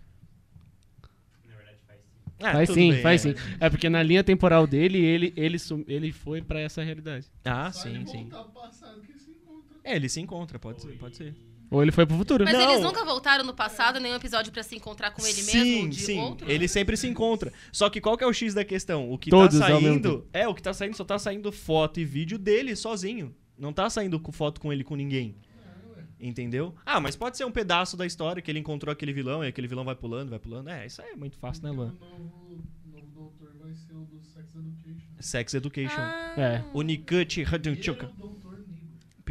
Ah, faz tudo sim, bem, faz é. sim. É porque na linha temporal dele, ele, ele, sum- ele foi pra essa realidade. Ah, Só sim, ele sim. passado que se encontra. É, ele se encontra, pode ser. Pode ser. Ou ele foi pro futuro. Mas Não. eles nunca voltaram no passado, nenhum episódio pra se encontrar com ele sim, mesmo, de sim. outro? Ele sempre se encontra. Só que qual que é o X da questão? O que Todos tá ao mesmo saindo. É, o que tá saindo só tá saindo foto e vídeo dele sozinho. Não tá saindo com foto com ele com ninguém. Entendeu? Ah, mas pode ser um pedaço da história que ele encontrou aquele vilão e aquele vilão vai pulando, vai pulando. É, isso aí é muito fácil, né, Luan? O novo, novo doutor vai ser o do Sex Education. Sex Education. Ah, É. Unicute Ele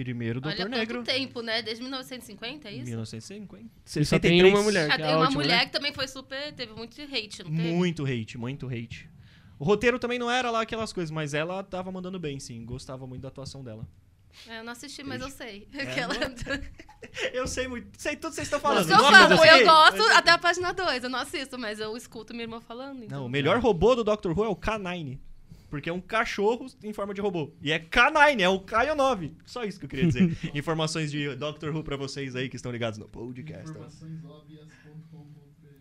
é Hudunchuka. o doutor negro. Primeiro Olha Doutor quanto Negro. tempo, né? Desde 1950, é isso? 1950. E só tem 63. uma mulher. Ah, que é tem uma última, mulher né? que também foi super. Teve muito hate, não teve? Muito hate, muito hate. O roteiro também não era lá aquelas coisas, mas ela tava mandando bem, sim. Gostava muito da atuação dela. É, eu não assisti, mas eu sei. É, Aquela... Eu sei muito. Sei tudo que vocês estão falando. eu falo, acompanhei. eu gosto até a página 2. Eu não assisto, mas eu escuto minha irmã falando. Então. Não, o melhor robô do Dr. Who é o K9. Porque é um cachorro em forma de robô. E é K9, é o Kaio 9. Só isso que eu queria dizer. Informações de Dr. Who pra vocês aí que estão ligados no podcast. tá?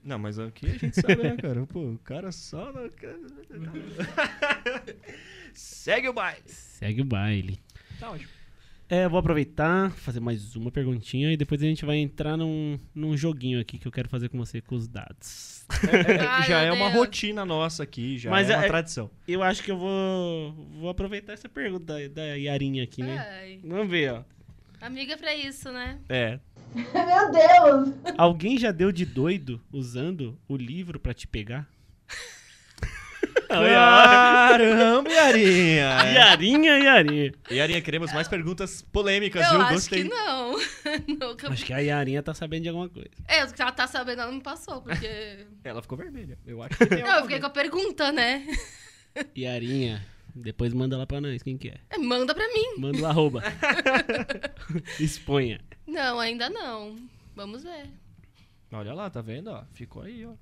Não, mas aqui a gente sabe, né, cara? Pô, o cara só. no- Segue o baile. Segue o baile. Tá ótimo. É, eu vou aproveitar, fazer mais uma perguntinha e depois a gente vai entrar num, num joguinho aqui que eu quero fazer com você com os dados. Ai, já meu é uma rotina nossa aqui, já Mas é uma é- tradição. Eu acho que eu vou, vou aproveitar essa pergunta da, da Yarinha aqui, né? Ai, Vamos ver, ó. amiga pra isso, né? É. Meu Deus! Alguém já deu de doido usando o livro pra te pegar? Caramba, Yarinha! Yarinha, Yarinha. Yarinha, queremos mais perguntas polêmicas, eu viu? acho Gostei. que não. Nunca... Acho que a Yarinha tá sabendo de alguma coisa. É, o que ela tá sabendo, ela não passou, porque. Ela ficou vermelha. Eu acho que tem não, eu fiquei com a pergunta, né? Yarinha, depois manda lá pra nós, quem que é? É, Manda pra mim. Manda o arroba. Exponha. Não, ainda não. Vamos ver. Olha lá, tá vendo? Ó, ficou aí, ó.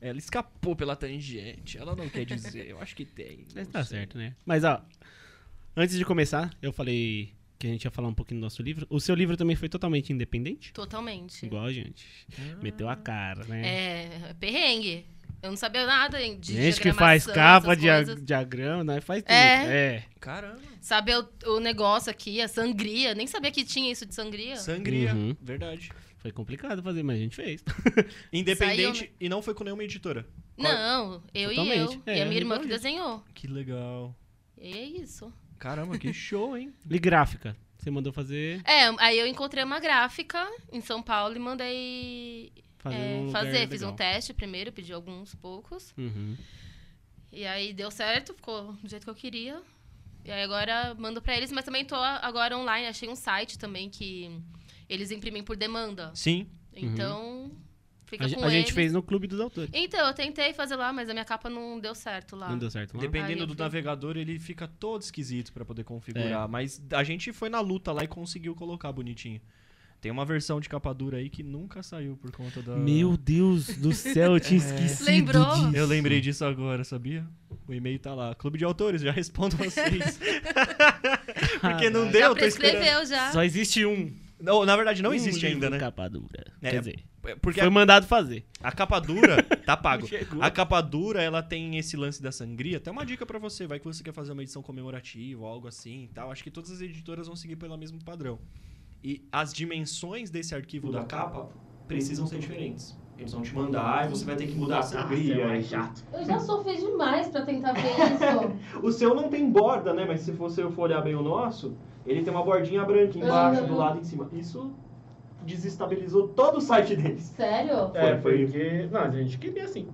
Ela escapou pela tangente. Ela não quer dizer. Eu acho que tem. Mas tá sei. certo, né? Mas, ó, antes de começar, eu falei que a gente ia falar um pouquinho do nosso livro. O seu livro também foi totalmente independente? Totalmente. Igual a gente. Meteu a cara, né? É, perrengue. Eu não sabia nada de gente que faz capa, dia, diagrama, né? Faz tudo. É. é. Caramba. Saber o, o negócio aqui, a sangria. Nem sabia que tinha isso de sangria. Sangria. Uhum. Verdade. Foi complicado fazer, mas a gente fez. Independente Saiu, e não foi com nenhuma editora. Não, eu e eu. Totalmente. e É, a minha irmã que desenhou. Que legal. E é isso. Caramba, que show, hein? E gráfica? Você mandou fazer, É, aí eu encontrei uma gráfica em São Paulo e mandei fazer é, um lugar fazer. Fiz um teste primeiro, pedi alguns poucos. Uhum. E aí deu certo, ficou do jeito que eu queria. E aí agora mando pra eles, mas também tô agora online. Achei um site também que eles imprimem por demanda. Sim. Então, fica Uhum. A, ge- com a eles. gente fez no Clube dos Autores. Então, eu tentei fazer lá, mas a minha capa não deu certo lá. Não deu certo lá? Dependendo Aí do fui- navegador, ele fica todo esquisito pra poder configurar. É. Mas a gente foi na luta lá e conseguiu colocar bonitinho. Tem uma versão de capa dura aí que nunca saiu por conta da. Meu Deus do céu, eu tinha esquecido Lembrou? disso. Eu lembrei disso agora, sabia? O e-mail tá lá. Clube de autores, já respondo vocês. Porque não Caraca. deu, já tô esperando. prescreveu já. Só existe um. Não, na verdade, não Um existe ainda, né? capa dura. É, Quer dizer, Porque foi a, mandado fazer. a capa dura tá pago. A capa dura, ela tem esse lance da sangria. Até uma dica pra você, vai que você quer fazer uma edição comemorativa ou algo assim e tal. Acho que todas as editoras vão seguir pelo mesmo padrão. E as dimensões desse arquivo da capa precisam ser diferentes. Eles vão te mandar e você vai ter que mudar a sangria. é e chato. Eu já sofri demais pra tentar ver isso. O seu não tem borda, né? Mas se você for olhar bem o nosso, ele tem uma bordinha branca embaixo, Uhum. do lado e em cima. Isso desestabilizou todo o site deles. Sério? É, Foi, porque. Não, a gente queria assim.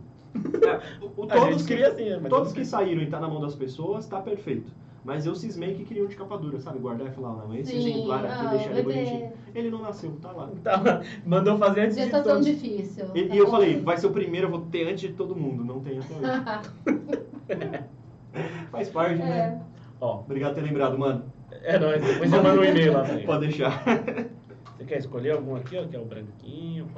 O- o- A todos gente que, queria assim, mas todos tudo que saíram e tá na mão das pessoas, tá perfeito. Mas eu cismei que queriam de capa dura, sabe? Guardar e falar, não, esse Sim, exemplar aqui, ah, deixar ele bonitinho. Ele não nasceu, tá lá. Tá, mandou fazer antes de Gestação todos. difícil. E, Tá e eu falei, vai ser o primeiro, eu vou ter antes de todo mundo. Não tem até hoje. Faz parte, É. né? Ó, Obrigado por ter lembrado, mano. É nóis. Depois você manda um e-mail lá pra ele. Pode deixar. Você quer escolher algum aqui, ó? Que é o branquinho, o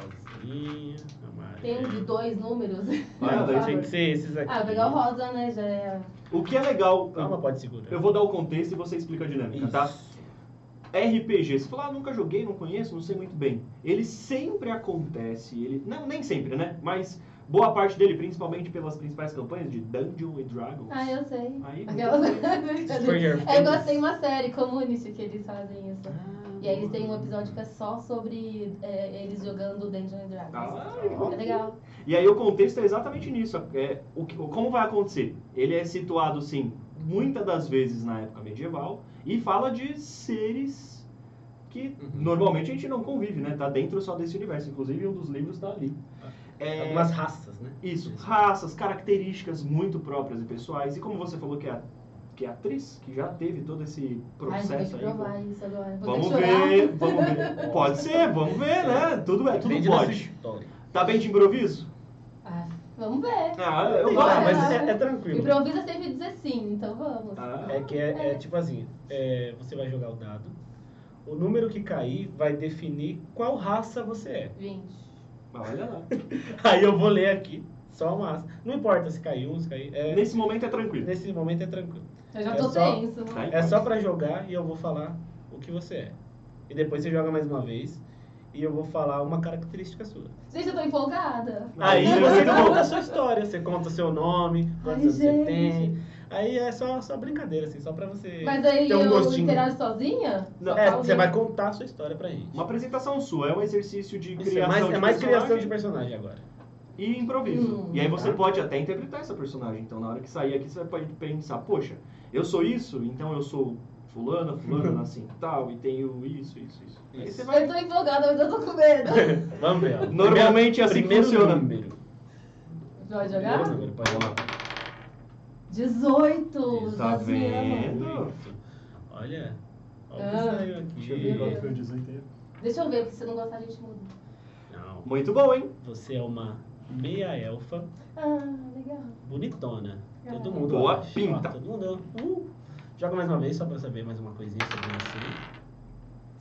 rosinha, amarelo. Tem um de dois números. Ah, Não, daí tem que ser esses aqui. Ah, pegar o rosa, né? Já é. O que é legal, Calma, pode segurar. eu vou dar o contexto e você explica a dinâmica, Isso. tá? RPG, você fala, ah, nunca joguei, não conheço, não sei muito bem. Ele sempre acontece, ele. Não, nem sempre, né? Mas boa parte dele, principalmente pelas principais campanhas de Dungeon e Dragons. Ah, eu sei. Aí, Aquelas... É igual tem uma série, Community, que eles fazem isso. Ah, E aí eles têm um episódio que é só sobre é, eles jogando Dungeons and Dragons. Ah, É legal. E aí o contexto é exatamente nisso. É, o que, como vai acontecer? Ele é situado, sim, muitas das vezes na época medieval e fala de seres que Uhum. normalmente a gente não convive, né? Tá dentro só desse universo. Inclusive um dos livros tá ali. É, Algumas raças, né? Isso, raças, características muito próprias e pessoais. E como você falou que é, que é atriz, que já teve todo esse Ai, vou processo aí. provar isso agora. Vou Vamos ver, vamos ver. Pode ser, vamos ver, né? Tudo, é, tudo pode. Tá bem de improviso? Ah, vamos ver. Ah, eu Não, gosto. mas é, é tranquilo. Improvisa sempre dizer sim, então vamos. Ah, É que é, é tipo assim, é, você vai jogar o dado, o número que cair vai definir qual raça você é. 20. Olha lá. Aí eu vou ler aqui, só uma raça. Não importa se cair um, se cair... É, Nesse momento é tranquilo. nesse momento é tranquilo. Eu já É tô só- tenso. Tá? É só pra jogar e eu vou falar o que você é. E depois você joga mais uma vez e eu vou falar uma característica sua. Gente, eu tô empolgada. Aí você conta a sua história, você conta seu nome, quantos Ai, anos você gente. tem. Aí é só, só brincadeira, assim, só pra você Mas aí ter um eu gostinho. interajo sozinha? Não, É, você vai contar a sua história pra gente. Uma apresentação sua, é um exercício de Isso, criação é mais, de é mais criação de personagem agora. e improviso. Hum, e aí você tá. pode até interpretar essa personagem. Então, na hora que sair aqui, você pode pensar, poxa, eu sou isso, então eu sou fulana, fulana, assim, tal, e tenho isso, isso, isso. Aí Isso. você vai... Eu tô empolgada, mas eu tô com medo. Vamos ver. Normalmente é assim que primeiro funciona. número. Vai Primeiro jogar? número, pode jogar. Lá. 18. Tá vendo? Olha, olha o Ah. que saiu aqui. Deixa eu ver qual que foi o 18 aí. Deixa eu ver, porque se não gostar a gente muda. Não, Muito bom, hein? você é uma meia elfa Ah, legal. bonitona. Todo mundo Boa acha. pinta. Ó, todo mundo. Uh. Joga mais uma vez só pra saber mais uma coisinha sobre você.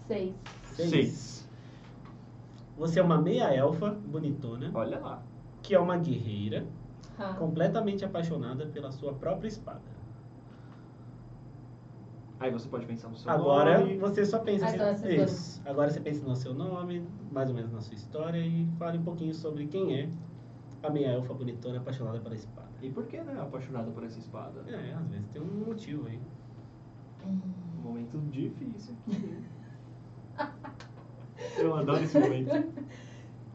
6. Seis. Seis. Você é uma meia elfa bonitona, Olha lá. que é uma guerreira, Ah. completamente apaixonada pela sua própria espada. Aí você pode pensar no seu Agora nome. você só pensa assim, essas isso. Agora você pensa no seu nome, mais ou menos na sua história e fale um pouquinho sobre quem é a meia elfa bonitona apaixonada pela espada. E por que, né? Apaixonado por essa espada? É, às vezes tem um motivo aí. Um momento difícil aqui. Eu adoro esse momento.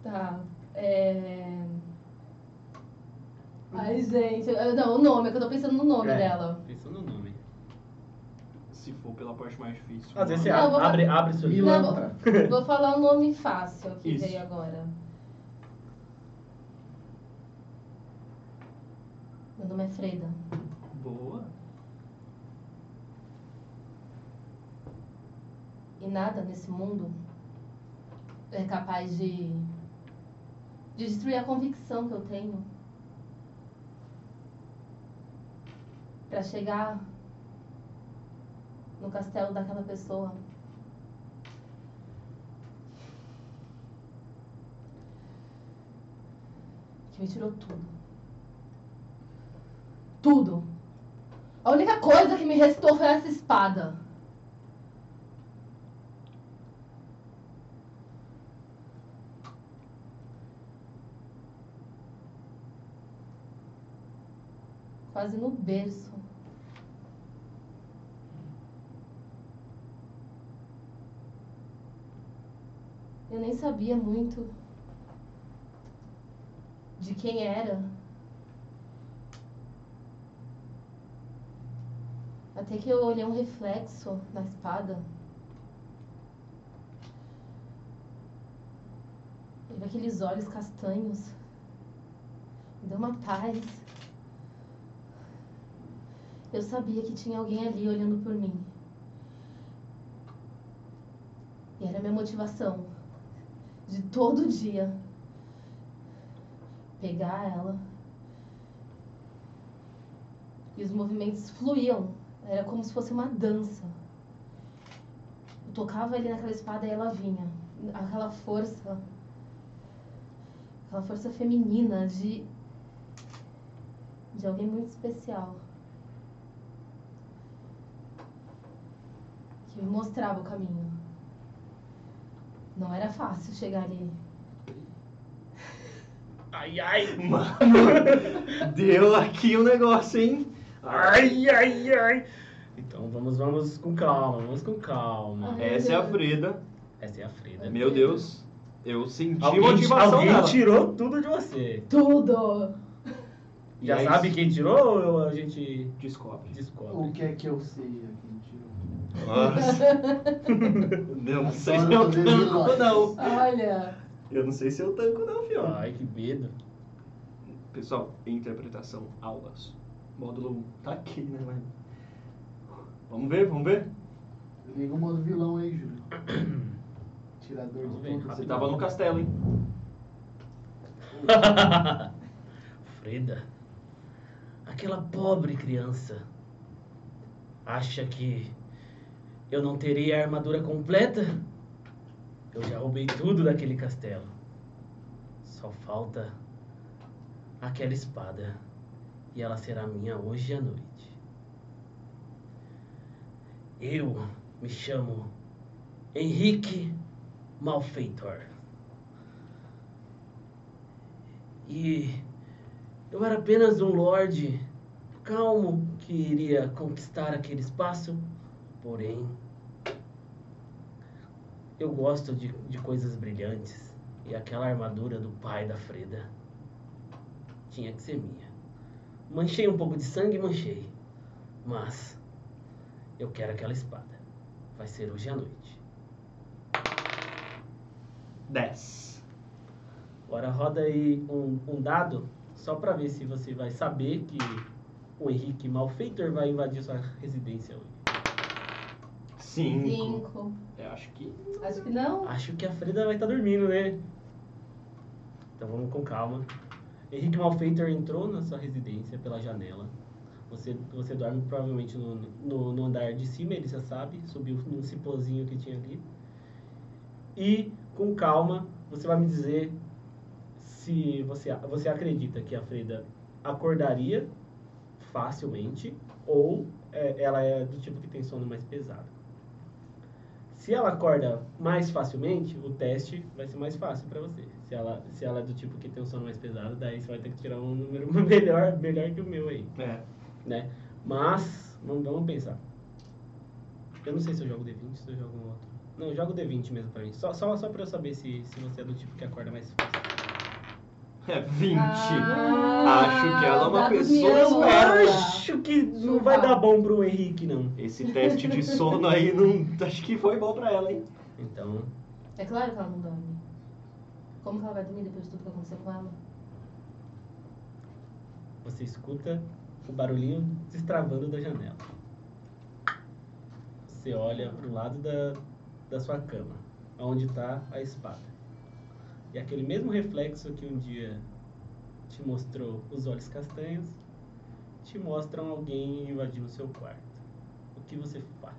Tá. É... Ai, gente. eu- Não, o nome, é que eu tô pensando no nome É, dela. Pensa no nome. Se for pela parte mais difícil. Às vezes você Não, vou- abre, abre seu livro. Vou, vou falar um nome fácil que Isso. veio agora. Meu nome é Freda. Boa. E nada nesse mundo é capaz de, de destruir a convicção que eu tenho para chegar no castelo daquela pessoa. Que me tirou tudo. Tudo. A única coisa que me restou foi essa espada. Quase no berço. Eu nem sabia muito de quem era. Até que eu olhei um reflexo na espada. E vi aqueles olhos castanhos. Me deu uma paz. Eu sabia que tinha alguém ali olhando por mim. E era a minha motivação de todo dia pegar ela. E os movimentos fluíam, era como se fosse uma dança. Eu tocava ali naquela espada e ela vinha. Aquela força, aquela força feminina de de alguém muito especial. Que me mostrava o caminho. Não era fácil chegar ali. Ai, ai. Mano, deu aqui um negócio, hein? Ai, ai, ai. Então vamos, vamos com calma, vamos com calma. Ai, Essa é a Freda. Essa é a Frida. Meu Deus. Eu senti Alguém, motivação alguém dela. tirou tudo de você. Tudo! Já aí- sabe quem tirou ou a gente Descobre. descobre? O que é que eu sei aqui? Nossa. Eu não sei se eu tanco não. Olha! Eu não sei se eu tanco não, fião. Ai, que medo. Pessoal, interpretação, aulas. Módulo 1. Tá aqui, né, mano? Vamos ver, vamos ver. Liga o modo vilão aí, Júlio. Tirador Vamos de ver. Você tava no castelo, hein? Freda, aquela pobre criança, acha que eu não teria a armadura completa? Eu já roubei tudo daquele castelo. Só falta aquela espada. E ela será minha hoje à noite. Eu me chamo Henrique Malfeitor. E eu era apenas um lorde calmo que iria conquistar aquele espaço, porém eu gosto de, de coisas brilhantes e aquela armadura do pai da Freda tinha que ser minha. Manchei um pouco de sangue, manchei, mas eu quero aquela espada. Vai ser hoje à noite. 10. Agora roda aí um, um dado, só pra ver se você vai saber que o Henrique Malfeitor vai invadir sua residência hoje. 5. Cinco. Eu acho que. Acho que não. Acho que a Freda vai estar dormindo, né? Então vamos com calma. Henrique Malfeitor entrou na sua residência pela janela. Você, você dorme provavelmente no, no, no andar de cima, ele já sabe, subiu num cipózinho que tinha ali. E com calma, você vai me dizer se você, você acredita que a Freda acordaria facilmente ou é, ela é do tipo que tem sono mais pesado. Se ela acorda mais facilmente, o teste vai ser mais fácil para você. Se ela, se ela é do tipo que tem um sono mais pesado, daí você vai ter que tirar um número melhor, melhor que o meu aí, É. né? Mas, vamos, vamos pensar. Eu não sei se eu jogo D20, se eu jogo um outro. Não, eu jogo D20 mesmo pra mim. Só, só, só pra eu saber se, se você é do tipo que acorda mais fácil. É 20. Ah, Acho que ela é uma pessoa esperta. Acho que não vai dar bom pro Henrique, não. Esse teste de sono aí não. Acho que foi bom pra ela, hein? Então, É claro que ela não dorme. Como que ela vai dormir depois de tudo que aconteceu com ela? você escuta o barulhinho destravando da janela. Você olha pro lado da, da sua cama, onde está a espada. E aquele mesmo reflexo que um dia te mostrou os olhos castanhos, te mostram alguém invadindo o seu quarto. O que você faz?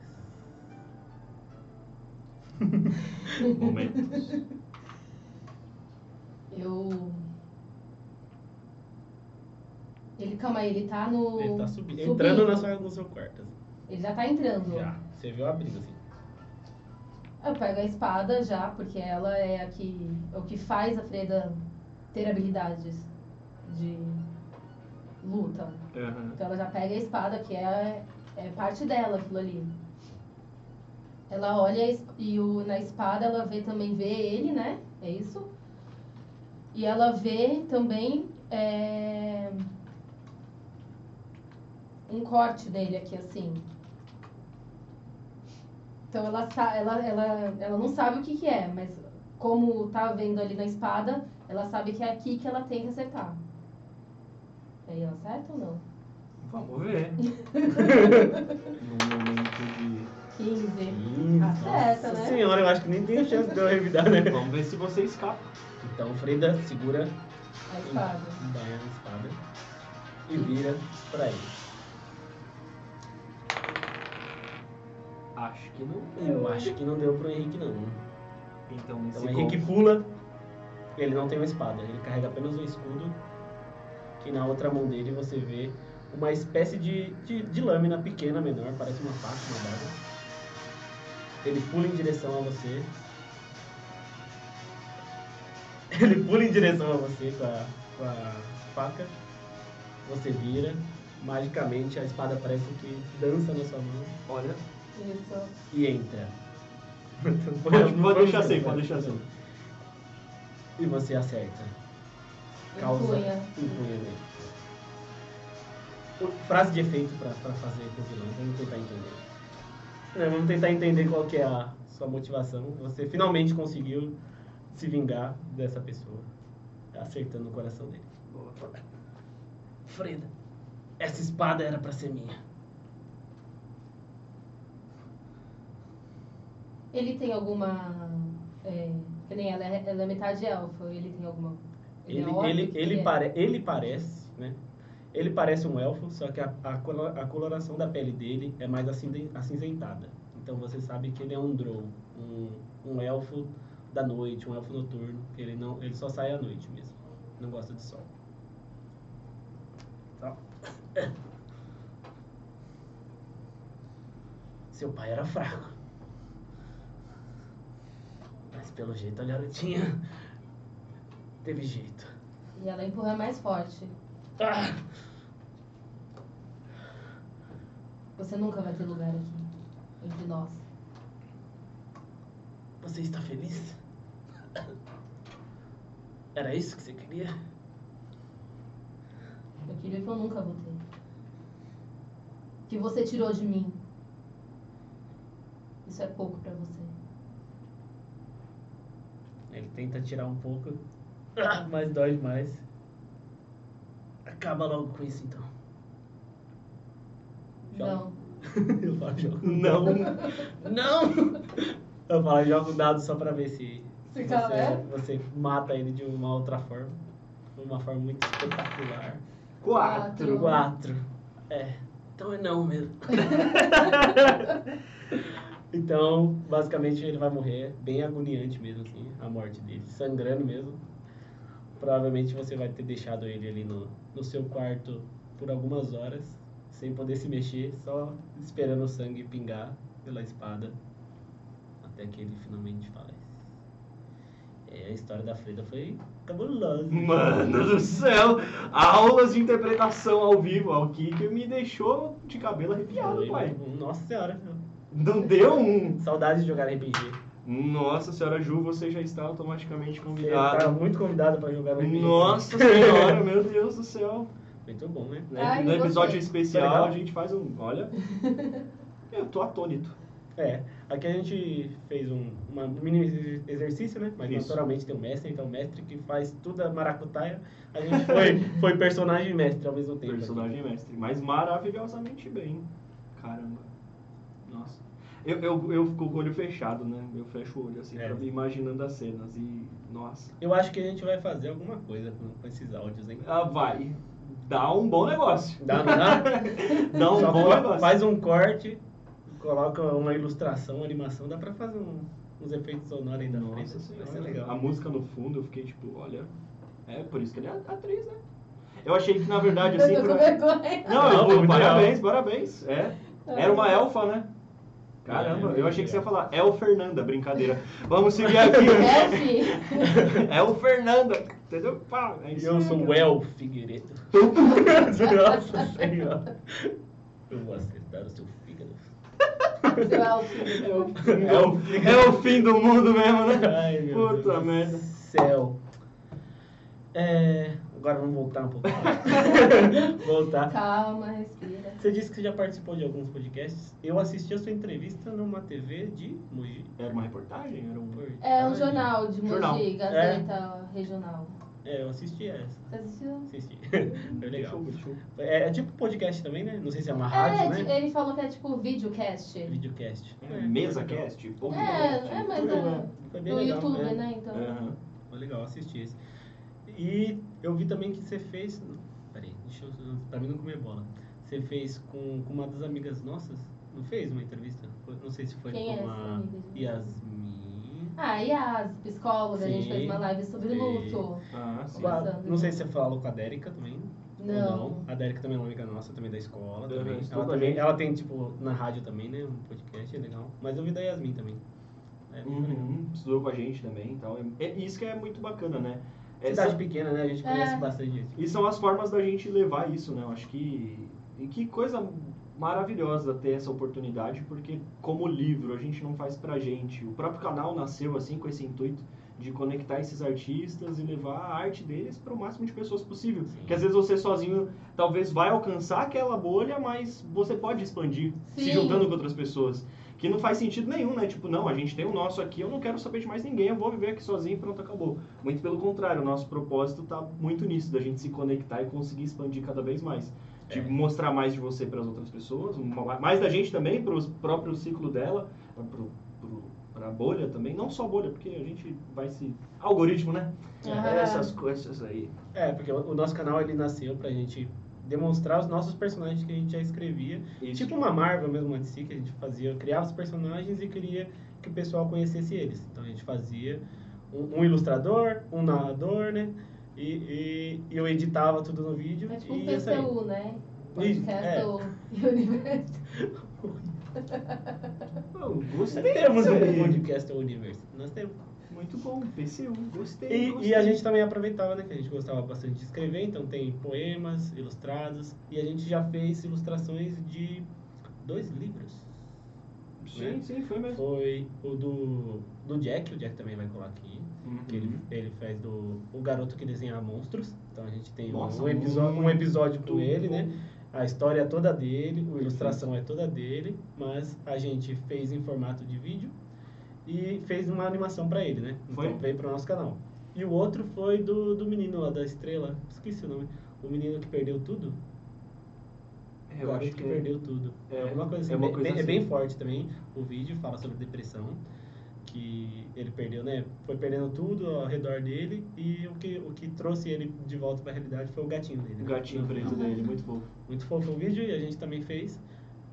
Momentos. Eu. Ele, calma aí, ele tá no. Ele tá subindo, subindo. entrando na sua, no seu quarto. assim. Ele já tá entrando. Já. Você viu abrindo assim. Eu pego a espada já, porque ela é a que, o que faz a Freda ter habilidades de luta. Aham. Então ela já pega a espada, que é, é parte dela, aquilo ali. Ela olha e o, na espada ela vê também vê ele, né? É isso? E ela vê também é, um corte dele aqui, assim. Então ela, ela, ela, ela não sabe o que, que é, mas como tá vendo ali na espada, ela sabe que é aqui que ela tem que acertar. Aí ela acerta ou não? Vamos ver. no momento de. 15. Ih, Acerta, nossa né? senhora, eu acho que nem tem chance de eu revidar, né? Vamos ver se você escapa. Então, Freda segura A espada. Daia a espada e vira pra ele. Acho que não. Eu acho que não deu pro Henrique, não. Então, Então esse o Henrique golpe- pula, ele não tem uma espada, ele carrega apenas um escudo, que na outra mão dele você vê uma espécie de, de, de lâmina pequena, menor, parece uma faca, uma daga. Ele pula em direção a você. Ele pula em direção a você com a, com a faca. Você vira. Magicamente a espada parece que dança na sua mão Olha. Isso. e entra. Pode, pode deixar assim, pode deixar assim. E você acerta. Causa Empunha. empunha nele. O- Frase de efeito pra, pra fazer com o vilão, vamos tentar entender. Né, vamos tentar entender qual que é a sua motivação. Você finalmente conseguiu se vingar dessa pessoa, acertando o coração dele. Freda, essa espada era pra ser minha. Ele tem alguma. É, que nem ela, é- ela é metade elfa. Ele tem alguma. Ele, é ele, que ele, que é? pare, ele parece, né? Ele parece um elfo, só que a, a, a coloração da pele dele é mais acinzentada. Então você sabe que ele é um drow, um, um elfo da noite, um elfo noturno. que Ele, não, ele só sai à noite mesmo. Não gosta de sol. Tá. Seu pai era fraco. Mas pelo jeito a garotinha teve jeito. E ela empurra mais forte. Ah! Você nunca vai ter lugar aqui. Entre nós. Você está feliz? Era isso que você queria? Eu queria que eu nunca vou ter. Que você tirou de mim. Isso é pouco pra você. Ele tenta tirar um pouco, mas dói mais. Acaba logo com isso então. Joga. Não. Eu falo, joga. Não. Não! Eu falo, joga o dado só pra ver se, você, você mata ele de uma outra forma. De uma forma muito espetacular. Quatro. Quatro. É. Então é não mesmo. então, basicamente, ele vai morrer bem agoniante mesmo, assim, a morte dele. Sangrando mesmo. Provavelmente você vai ter deixado ele ali no, no seu quarto por algumas horas, sem poder se mexer, só esperando o sangue pingar pela espada. Até que ele finalmente falece. É, a história da Freda foi cabulosa. Mano do céu, aulas de interpretação ao vivo. O que me deixou de cabelo arrepiado, Foi pai. Nossa senhora. Não deu um. Saudades de jogar RPG. Nossa senhora Ju, você já está automaticamente Você tá convidado. muito convidado pra jogar no RPG. Nossa senhora, meu Deus do céu. Muito bom, né? Ai, no episódio gostei. especial a gente faz um. Olha. Eu tô atônito. É, aqui a gente fez um uma mini exer- exercício, né? Mas Isso. naturalmente tem um mestre, então o mestre que faz tudo a maracutaia. A gente foi, foi personagem e mestre ao mesmo tempo. aqui. Personagem mestre. Mas maravilhosamente bem. Caramba. Eu, eu, eu fico com o olho fechado, né? Eu fecho o olho assim, É. pra imaginando as cenas. E. Nossa. Eu acho que a gente vai fazer alguma coisa com, com esses áudios, hein? Ah, vai. Dá um bom negócio. Dá, não dá? Dá um Só bom negócio. faz um corte, coloca uma ilustração, uma animação, dá pra fazer um- uns efeitos sonoros aí da frente. Nossa Vai ser legal. A música no fundo, eu fiquei tipo, olha. É, por isso que ele é atriz, né? Eu achei que na verdade assim. eu tô com pra- vergonha. Não, Não, eu, parabéns, parabéns. É. Era uma elfa, né? Caramba, É, eu achei que você ia falar El Fernanda, brincadeira. Vamos seguir aqui. É, fi. El Fernanda. entendeu? Pá, é isso Eu sou o El Figueiredo. Nossa senhora. Eu vou acertar o seu fígado. É o, é o fim do mundo mesmo, né? Ai, meu Puta Deus merda. céu. É, agora vamos voltar um pouco. voltar. Calma, respira. Você disse que já participou de alguns podcasts. Eu assisti a sua entrevista numa TV de Mogi. Era uma reportagem? Era um... É um jornal de Jornal. Mogi, Gazeta Regional. É, eu assisti essa. Você assistiu? Assisti. Foi legal. É, é tipo podcast também, né? Não sei se é uma rádio, É, né? ele falou que é tipo videocast. Videocast. É, Mesa cast? É, é, mas é? Foi bem no legal. YouTube, é. né? Então. Aham. Foi legal assistir esse. E eu vi também que você fez. Peraí, deixa eu. Pra mim não comer bola. Você fez com, com uma das amigas nossas. Não fez uma entrevista? Não sei se foi Quem é com a? Yasmin. Ah, e a psicóloga, a gente Sim. fez uma live sobre Sim. luto. Ah, sim. Conversando. não sei se você falou com a Dérica também. ou Não. A Dérica também é uma amiga nossa, também da escola. Também. Ela, também ela tem, tipo, na rádio também, né? Um podcast, é legal. Mas eu vi da Yasmin também. É, legal. Uhum, estudou com a gente também e tal. É, é isso que é muito bacana, né? Cidade Essa- pequena, né? A gente É. conhece bastante gente. E são as formas da gente levar isso, né? Eu acho que. E que coisa maravilhosa ter essa oportunidade, porque como livro a gente não faz pra gente. O próprio canal nasceu assim com esse intuito de conectar esses artistas e levar a arte deles para o máximo de pessoas possível. Sim. Que às vezes você sozinho talvez vai alcançar aquela bolha, mas você pode expandir se Sim. juntando com outras pessoas. Que não faz sentido nenhum, né? Tipo, não, a gente tem o nosso aqui, eu não quero saber de mais ninguém, eu vou viver aqui sozinho e pronto, acabou. Muito pelo contrário, o nosso propósito tá muito nisso, da gente se conectar e conseguir expandir cada vez mais. De É. mostrar mais de você para as outras pessoas, mais da gente também, para o próprio ciclo dela, para a bolha também. Não só bolha, porque a gente vai se. Algoritmo, né? Ah. Essas coisas aí. É, porque o, nosso canal ele nasceu pra gente demonstrar os nossos personagens que a gente já escrevia. Isso. Tipo uma Marvel mesmo, uma DC, que a gente fazia, criava os personagens e queria que o pessoal conhecesse eles. Então a gente fazia um, um ilustrador, um narrador, né? E, e, e eu editava tudo no vídeo É tipo um e ia sair. Né? Podcast é. ou Universo. Não, gostei. Temos um podcast ao universo. Nós temos. Muito bom, PCU, gostei. E, gostei. e a gente também aproveitava, né? Que a gente gostava bastante de escrever, então tem poemas ilustrados. E a gente já fez ilustrações de dois livros. Sim, sim, foi mesmo. Foi o do, do Jack, o Jack também vai colar aqui. Que ele, Uhum. ele fez do O Garoto que Desenha Monstros. Então a gente tem um- Nossa, um, episódio, um episódio com ele, bom. né? A história é toda dele, a ilustração é toda dele, mas a gente fez em formato de vídeo e fez uma animação pra ele, né? Foi? Então veio pro nosso canal. E o outro foi do, do menino lá da estrela, esqueci o nome. O menino que perdeu tudo. É, o eu garoto acho que, que perdeu tudo. é, Alguma coisa assim. é uma coisa bem- é bem assim. forte também. O vídeo fala sobre depressão. Que ele perdeu, né? Foi perdendo tudo ao redor dele. E o que, o que trouxe ele de volta pra realidade foi o gatinho dele. O né? gatinho No preto final. dele, muito fofo. Muito fofo o vídeo e a gente também fez.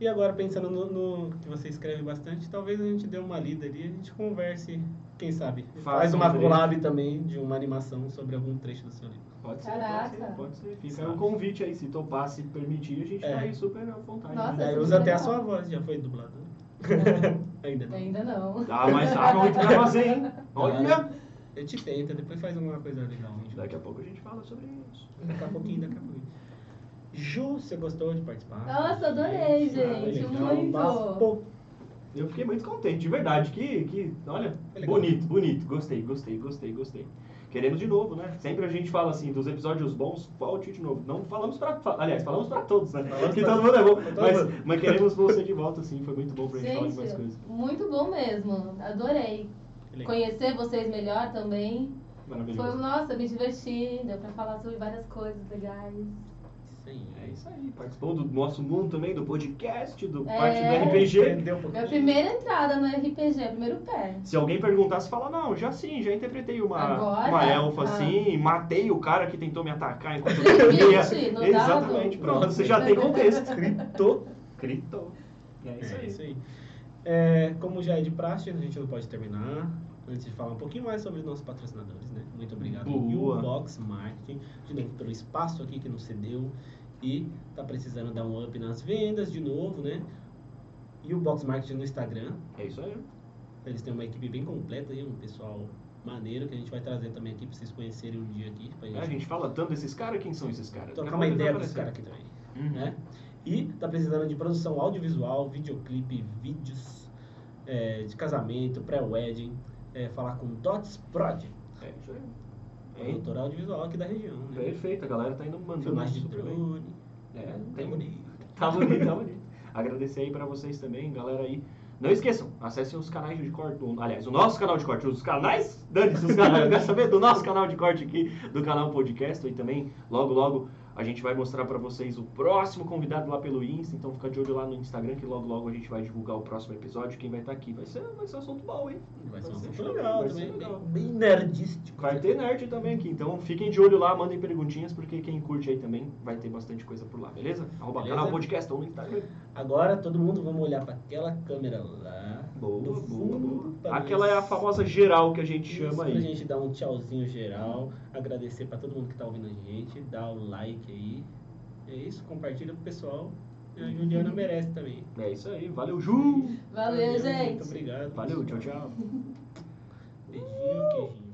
E agora, pensando no, no que você escreve bastante, talvez a gente dê uma lida ali, a gente converse, quem sabe. Faça Faz uma um collab também de uma animação sobre algum trecho do seu livro. Pode ser, Caraca. pode ser, pode ser. Fica o convite aí, se topar, se permitir, a gente É. tá aí super à vontade. Nossa, né? Aí super usa até a legal. sua voz, já foi dublador? Ainda não. Ainda não. Ah, mas dá muito pra fazer, hein? Olha! Eu te tenta, depois faz alguma coisa legal. Daqui a pouco a gente fala sobre isso. Daqui a pouquinho, daqui a pouquinho. Ju, você gostou de participar? Nossa, adorei, gente. legal. Muito. Bafo. Eu fiquei muito contente, de verdade. Que, que olha, Foi legal. bonito, bonito. Gostei, gostei, gostei, gostei. Queremos de novo, né? Sempre a gente fala assim, dos episódios bons, volte de novo. Não falamos pra. Aliás, falamos pra todos, né? Falamos que pra- todo mundo é bom. Mas, mas queremos você de volta, sim. Foi muito bom pra gente, falar de mais Gente, coisas. muito bom mesmo. Adorei. Conhecer vocês melhor também. Foi, Maravilhoso. nossa, me diverti. Deu pra falar sobre várias coisas legais. Aí. É isso aí. Participou do nosso mundo também, do podcast, do É. parte do RPG. Um. Minha primeira entrada no RPG, primeiro pé. Se alguém perguntasse, fala, não, já sim, já interpretei uma, Agora? uma elfa Ah. assim, matei o cara que tentou me atacar enquanto eu dormia. Exatamente, dado. pronto, você já tem contexto. Gritou. Gritou. É isso É aí. isso aí. É, como já é de praxe, a gente não pode terminar antes de falar um pouquinho mais sobre os nossos patrocinadores, né? Muito obrigado Boa. Box Marketing, de novo pelo espaço aqui que nos cedeu e tá precisando dar um up nas vendas de novo, né? E o Box Marketing no Instagram, É isso aí. eles têm uma equipe bem completa aí, um pessoal maneiro que a gente vai trazer também aqui pra vocês conhecerem um dia aqui. Pra gente, É, a gente fala tanto desses caras, quem são esses caras? trocar uma ideia com vai esses caras aqui também. Uhum. né? E tá precisando de produção audiovisual, videoclipe, vídeos é, de casamento, pré-wedding, é, falar com Dots Prod, É, isso aí. É, produtor audiovisual aqui da região. Né? perfeito, a galera tá indo mandando Filmagem de drone. É, tá tem bonito. Tá bonito, tá bonito. Agradecer aí pra vocês também, galera aí. Não esqueçam, acessem os canais de corte, aliás, o nosso canal de corte, os canais, dane-se os canais, eu quero saber do nosso canal de corte aqui, do canal podcast, e também, logo, logo, a gente vai mostrar pra vocês o próximo convidado lá pelo Insta, então fica de olho lá no Instagram, que logo, logo a gente vai divulgar o próximo episódio, quem vai estar aqui, vai ser, vai ser um assunto bom, hein? Vai ser um Vai ser assunto legal vai também, ser legal. bem, bem nerdístico. Vai ter nerd também aqui, então fiquem de olho lá, mandem perguntinhas, porque quem curte aí também vai ter bastante coisa por lá, beleza? Arroba Beleza. canal podcast ou no Instagram. Agora todo mundo vamos olhar pra aquela câmera lá. Boa, boa, fundo, boa. pra Aquela é a famosa geral que a gente Isso, chama Pra aí. gente dar um tchauzinho geral, agradecer pra todo mundo que tá ouvindo a gente, dar o like aí é isso, compartilha pro pessoal. A Juliana merece também. É isso aí. Valeu, Ju! Valeu, Valeu gente! Muito obrigado. Valeu, tchau, tchau. Beijinho, queijinho.